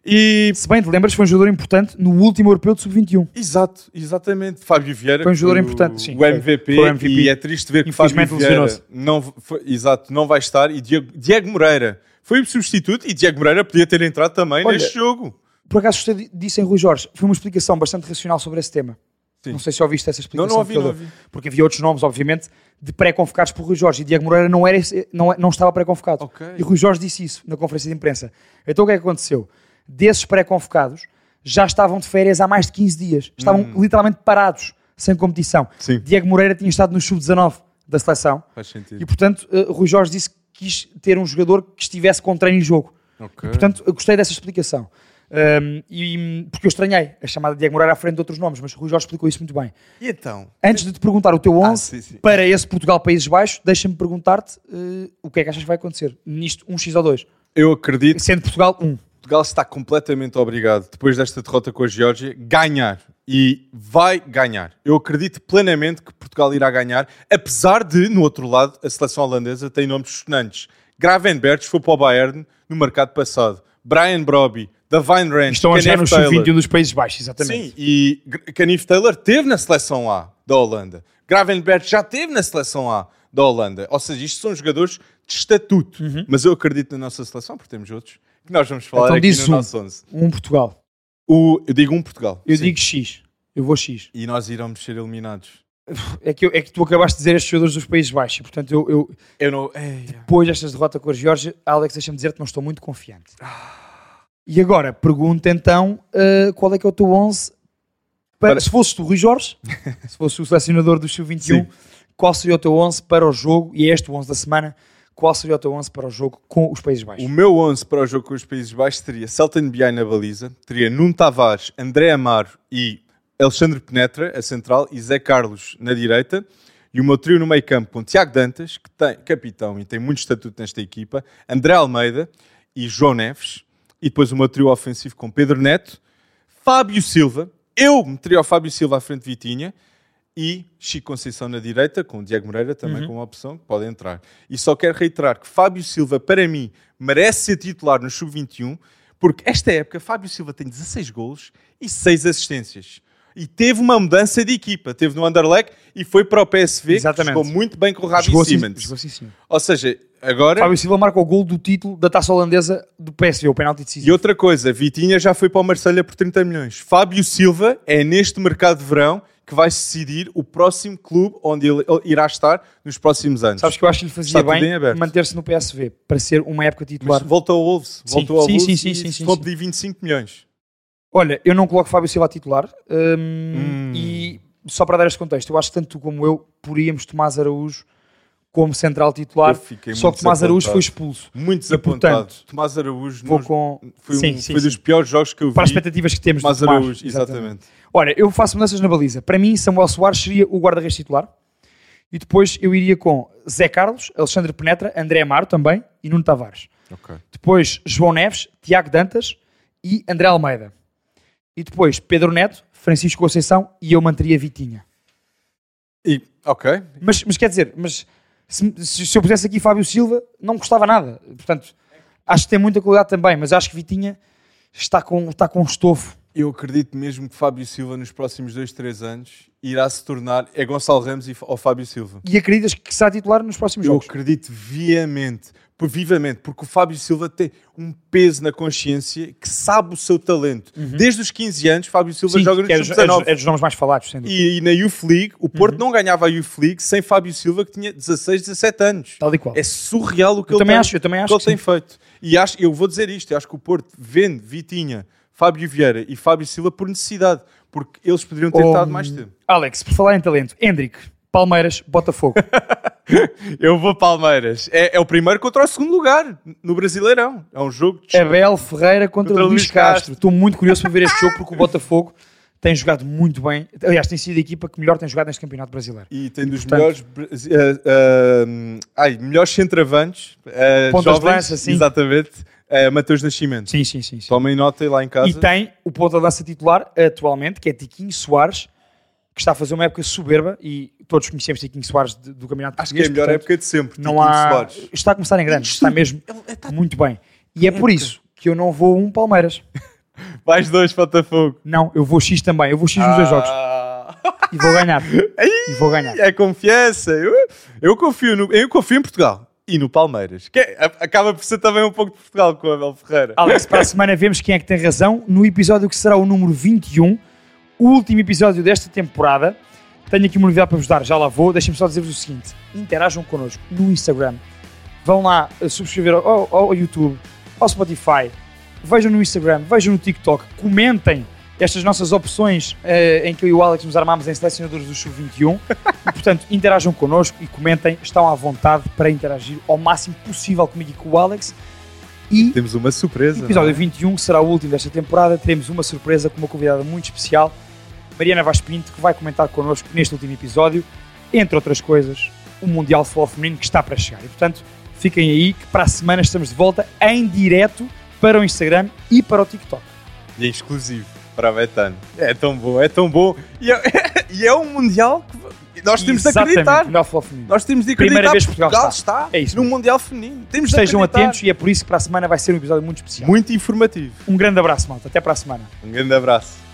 e Se bem te lembras, foi um jogador importante no último europeu de sub-21. Exato, exatamente. Fábio Vieira Foi um jogador o- importante, sim, O foi. MVP, Foi o MVP. e é triste ver que Fábio Vieira não, foi, exato, não vai estar e Diego, Diego Moreira foi o substituto e Diego Moreira podia ter entrado também Olha, neste jogo. Por acaso gostei disso em Rui Jorge. Foi uma explicação bastante racional sobre esse tema. Sim. Não sei se ouviste essa Não, explicação. não ouvi, que ele não ouvi. Porque havia outros nomes, obviamente, de pré-convocados por Rui Jorge. E Diego Moreira não, era não, não estava pré-convocado. Ok. E Rui Jorge disse isso na conferência de imprensa. Então o que é que aconteceu? Desses pré-convocados, já estavam de férias há mais de 15 dias. Estavam literalmente parados, sem competição. Hum. Sim. Diego Moreira tinha estado no sub-19 da seleção. Faz sentido. E, portanto, eh, Rui Jorge disse que quis ter um jogador que estivesse com treino e jogo. Ok. Portanto, eu gostei dessa explicação. Um, e, porque eu estranhei a chamada de Diego Moreira à frente de outros nomes, mas o Rui Jorge explicou isso muito bem. E então? Antes de te perguntar o teu 11 Ah, sim, sim. para esse Portugal Países Baixos, deixa-me perguntar-te eh, o que é que achas que vai acontecer nisto, um X ou dois, Eu acredito sendo Portugal um. Portugal está completamente obrigado, depois desta derrota com a Geórgia, ganhar. E vai ganhar. Eu acredito plenamente que Portugal irá ganhar, apesar de, no outro lado, a seleção holandesa tem nomes sonantes. Gravenberch foi para o Bayern no mercado passado. Brian Brobby, Davine Ranch, Estão a jogar no Taylor. sub-21 dos Países Baixos, exatamente. Sim, e Kenneth Taylor teve na seleção A da Holanda. Gravenberch já teve na seleção A da Holanda. Ou seja, isto são jogadores de estatuto. Mas eu acredito na nossa seleção, porque temos outros, que nós vamos falar Então aqui diz no um. nosso 11. Um Portugal. O, eu digo um Portugal. Eu sim. digo X. Eu vou X. E nós iremos ser eliminados. É que, eu- é que tu acabaste de dizer estes jogadores dos Países Baixos. Portanto, eu, eu Eu não. Ei, depois destas derrotas com a Geórgia, Alex, deixa-me dizer que não estou muito confiante. E agora, pergunta então uh, qual é que é o teu 11 para, Para- se fosses tu, Rui Jorge, <laughs> se fosse o selecionador do Sub-21, Sim. qual seria o teu 11 para o jogo, e é este o 11 da semana, qual seria o teu 11 para o jogo com os Países Baixos? O meu 11 para o jogo com os Países Baixos seria Celton Biai na baliza, teria Nuno Tavares, André Amaro e Alexandre Penetra, a central, e Zé Carlos na direita. E o meu trio no meio campo com Tiago Dantas, que tem capitão e tem muito estatuto nesta equipa, André Almeida e João Neves. E depois o meu trio ofensivo com Pedro Neto, Fábio Silva. Eu meteria o Fábio Silva à frente de Vitinha e Chico Conceição na direita, com o Diego Moreira também como opção, que pode entrar. E só quero reiterar que Fábio Silva, para mim, merece ser titular no Sub-21, porque esta época Fábio Silva tem 16 golos e 6 assistências. E teve uma mudança de equipa. Teve no Anderlecht e foi para o PSV, Exatamente. que jogou muito bem com o Ravi Jogou sim- sim. Ou seja, agora... Fábio Silva marca o gol do título da taça holandesa do PSV, o penalti E decisivo. outra coisa, Vitinha já foi para o Marselha por 30 milhões. Fábio Silva é neste mercado de verão que vai decidir o próximo clube onde ele irá estar nos próximos anos. Sabes que eu acho que lhe fazia bem aberto. manter-se no PSV para ser uma época titular. Mas volta ao Wolves. Sim, Voltou ao sim, Wolves sim, sim, sim, sim, sim. pedir 25 milhões. Olha, eu não coloco Fábio Silva a titular hum, Hum. e só para dar este contexto, eu acho que tanto tu como eu poríamos Tomás Araújo como central titular, só que Tomás Araújo foi expulso. Muito E, desapontado. portanto, Tomás Araújo Vou com foi, um- sim, sim, foi dos piores jogos que eu vi. para as expectativas que temos Tomás de Tomás. Araújo, exatamente. Olha, eu faço mudanças na baliza. Para mim, Samuel Soares seria o guarda-redes titular. E depois eu iria com Zé Carlos, Alexandre Penetra, André Amaro também e Nuno Tavares. Ok. Depois João Neves, Tiago Dantas e André Almeida. E depois Pedro Neto, Francisco Conceição e eu manteria Vitinha. E, ok. Mas, mas quer dizer, mas se, se- se eu pusesse aqui Fábio Silva, não gostava nada. Portanto, acho que tem muita qualidade também, mas acho que Vitinha está com, está com um estofo. Eu acredito mesmo que Fábio Silva nos próximos 2, 3 anos irá se tornar é Gonçalo Ramos e, ou Fábio Silva. E acreditas que será titular nos próximos Eu jogos? acredito viamente, vivamente, porque o Fábio Silva tem um peso na consciência que sabe o seu talento. Desde os 15 anos, Fábio Silva Sim, joga no que é, dos- é, Sub-19. dos, é dos nomes mais falados, sem dúvida. E, e na Youth League, o Porto não ganhava a Youth League sem Fábio Silva, que tinha 16, 17 anos. Tal e qual. É surreal o que Eu ele também tem, acho- eu também que acho ele que tem sim. feito. E acho, eu vou dizer isto, eu acho que o Porto vende Vitinha, Fábio Vieira e Fábio Silva por necessidade, porque eles poderiam ter Oh, estado mais tempo. Alex, por falar em talento, Hendrick, Palmeiras, Botafogo. <laughs> Eu vou Palmeiras. É, é o primeiro contra o segundo lugar no Brasileirão. É um jogo de Abel Ferreira contra, Contra Luís Castro. Estou muito curioso para ver este <laughs> jogo porque o Botafogo tem jogado muito bem. Aliás, tem sido a equipa que melhor tem jogado neste Campeonato Brasileiro. E tem dos portanto- melhores, eh, eh, ai, melhores centravantes. eh, Pontas de lança, sim. Exatamente. Eh, Mateus Nascimento. Sim, sim, sim. sim. Tomem nota aí lá em casa. E tem o ponta de lança titular atualmente, que é Tiquinho Soares, que está a fazer uma época soberba e todos conhecemos Tiquinho Soares de- do Campeonato Acho que é a melhor portanto, época de sempre. Não Tiquinho há... Soares. Está a começar em grande, está mesmo Ele- ele tá- muito bem. E é por isso que eu não vou um Palmeiras. <laughs> Mais dois Botafogo. Não, eu vou X também. Eu vou X nos dois jogos. Ah. E vou ganhar. <laughs> e vou ganhar. É confiança. Eu, eu, confio no, eu confio em Portugal. E no Palmeiras. Que é- acaba por ser também um pouco de Portugal com o Abel Ferreira. Alex, para a semana vemos quem é que tem razão no episódio que será o número 21, o último episódio desta temporada. Tenho aqui uma novidade para vos dar, já lá vou. Deixem-me só dizer-vos o seguinte: interajam connosco no Instagram. Vão lá eh, subscrever ao, ao- ao YouTube, ao Spotify. Vejam no Instagram, vejam no TikTok, comentem estas nossas opções eh, em que eu e o Alex nos armámos em selecionadores do Sub-21. <laughs> e, portanto, interajam connosco e comentem. Estão à vontade para interagir ao máximo possível comigo e com o Alex. E Temos uma surpresa. Episódio é? 21, que será o último desta temporada, teremos uma surpresa com uma convidada muito especial, Mariana Vaz Pinto, que vai comentar connosco neste último episódio, entre outras coisas, o Mundial de Futebol Feminino que está para chegar. E, portanto, fiquem aí que para a semana estamos de volta em direto para o Instagram e para o TikTok. E é exclusivo para a Betano. É tão bom, é tão bom. E é, <laughs> e é um Mundial que nós temos de Exatamente, acreditar. De Feminino. Nós temos de acreditar. Primeira vez que Portugal está, É isso mesmo. Mundial Feminino. Temos de Estejam acreditar. atentos e é por isso que para a semana vai ser um episódio muito especial. Muito informativo. Um grande abraço, malta. Até para a semana. Um grande abraço.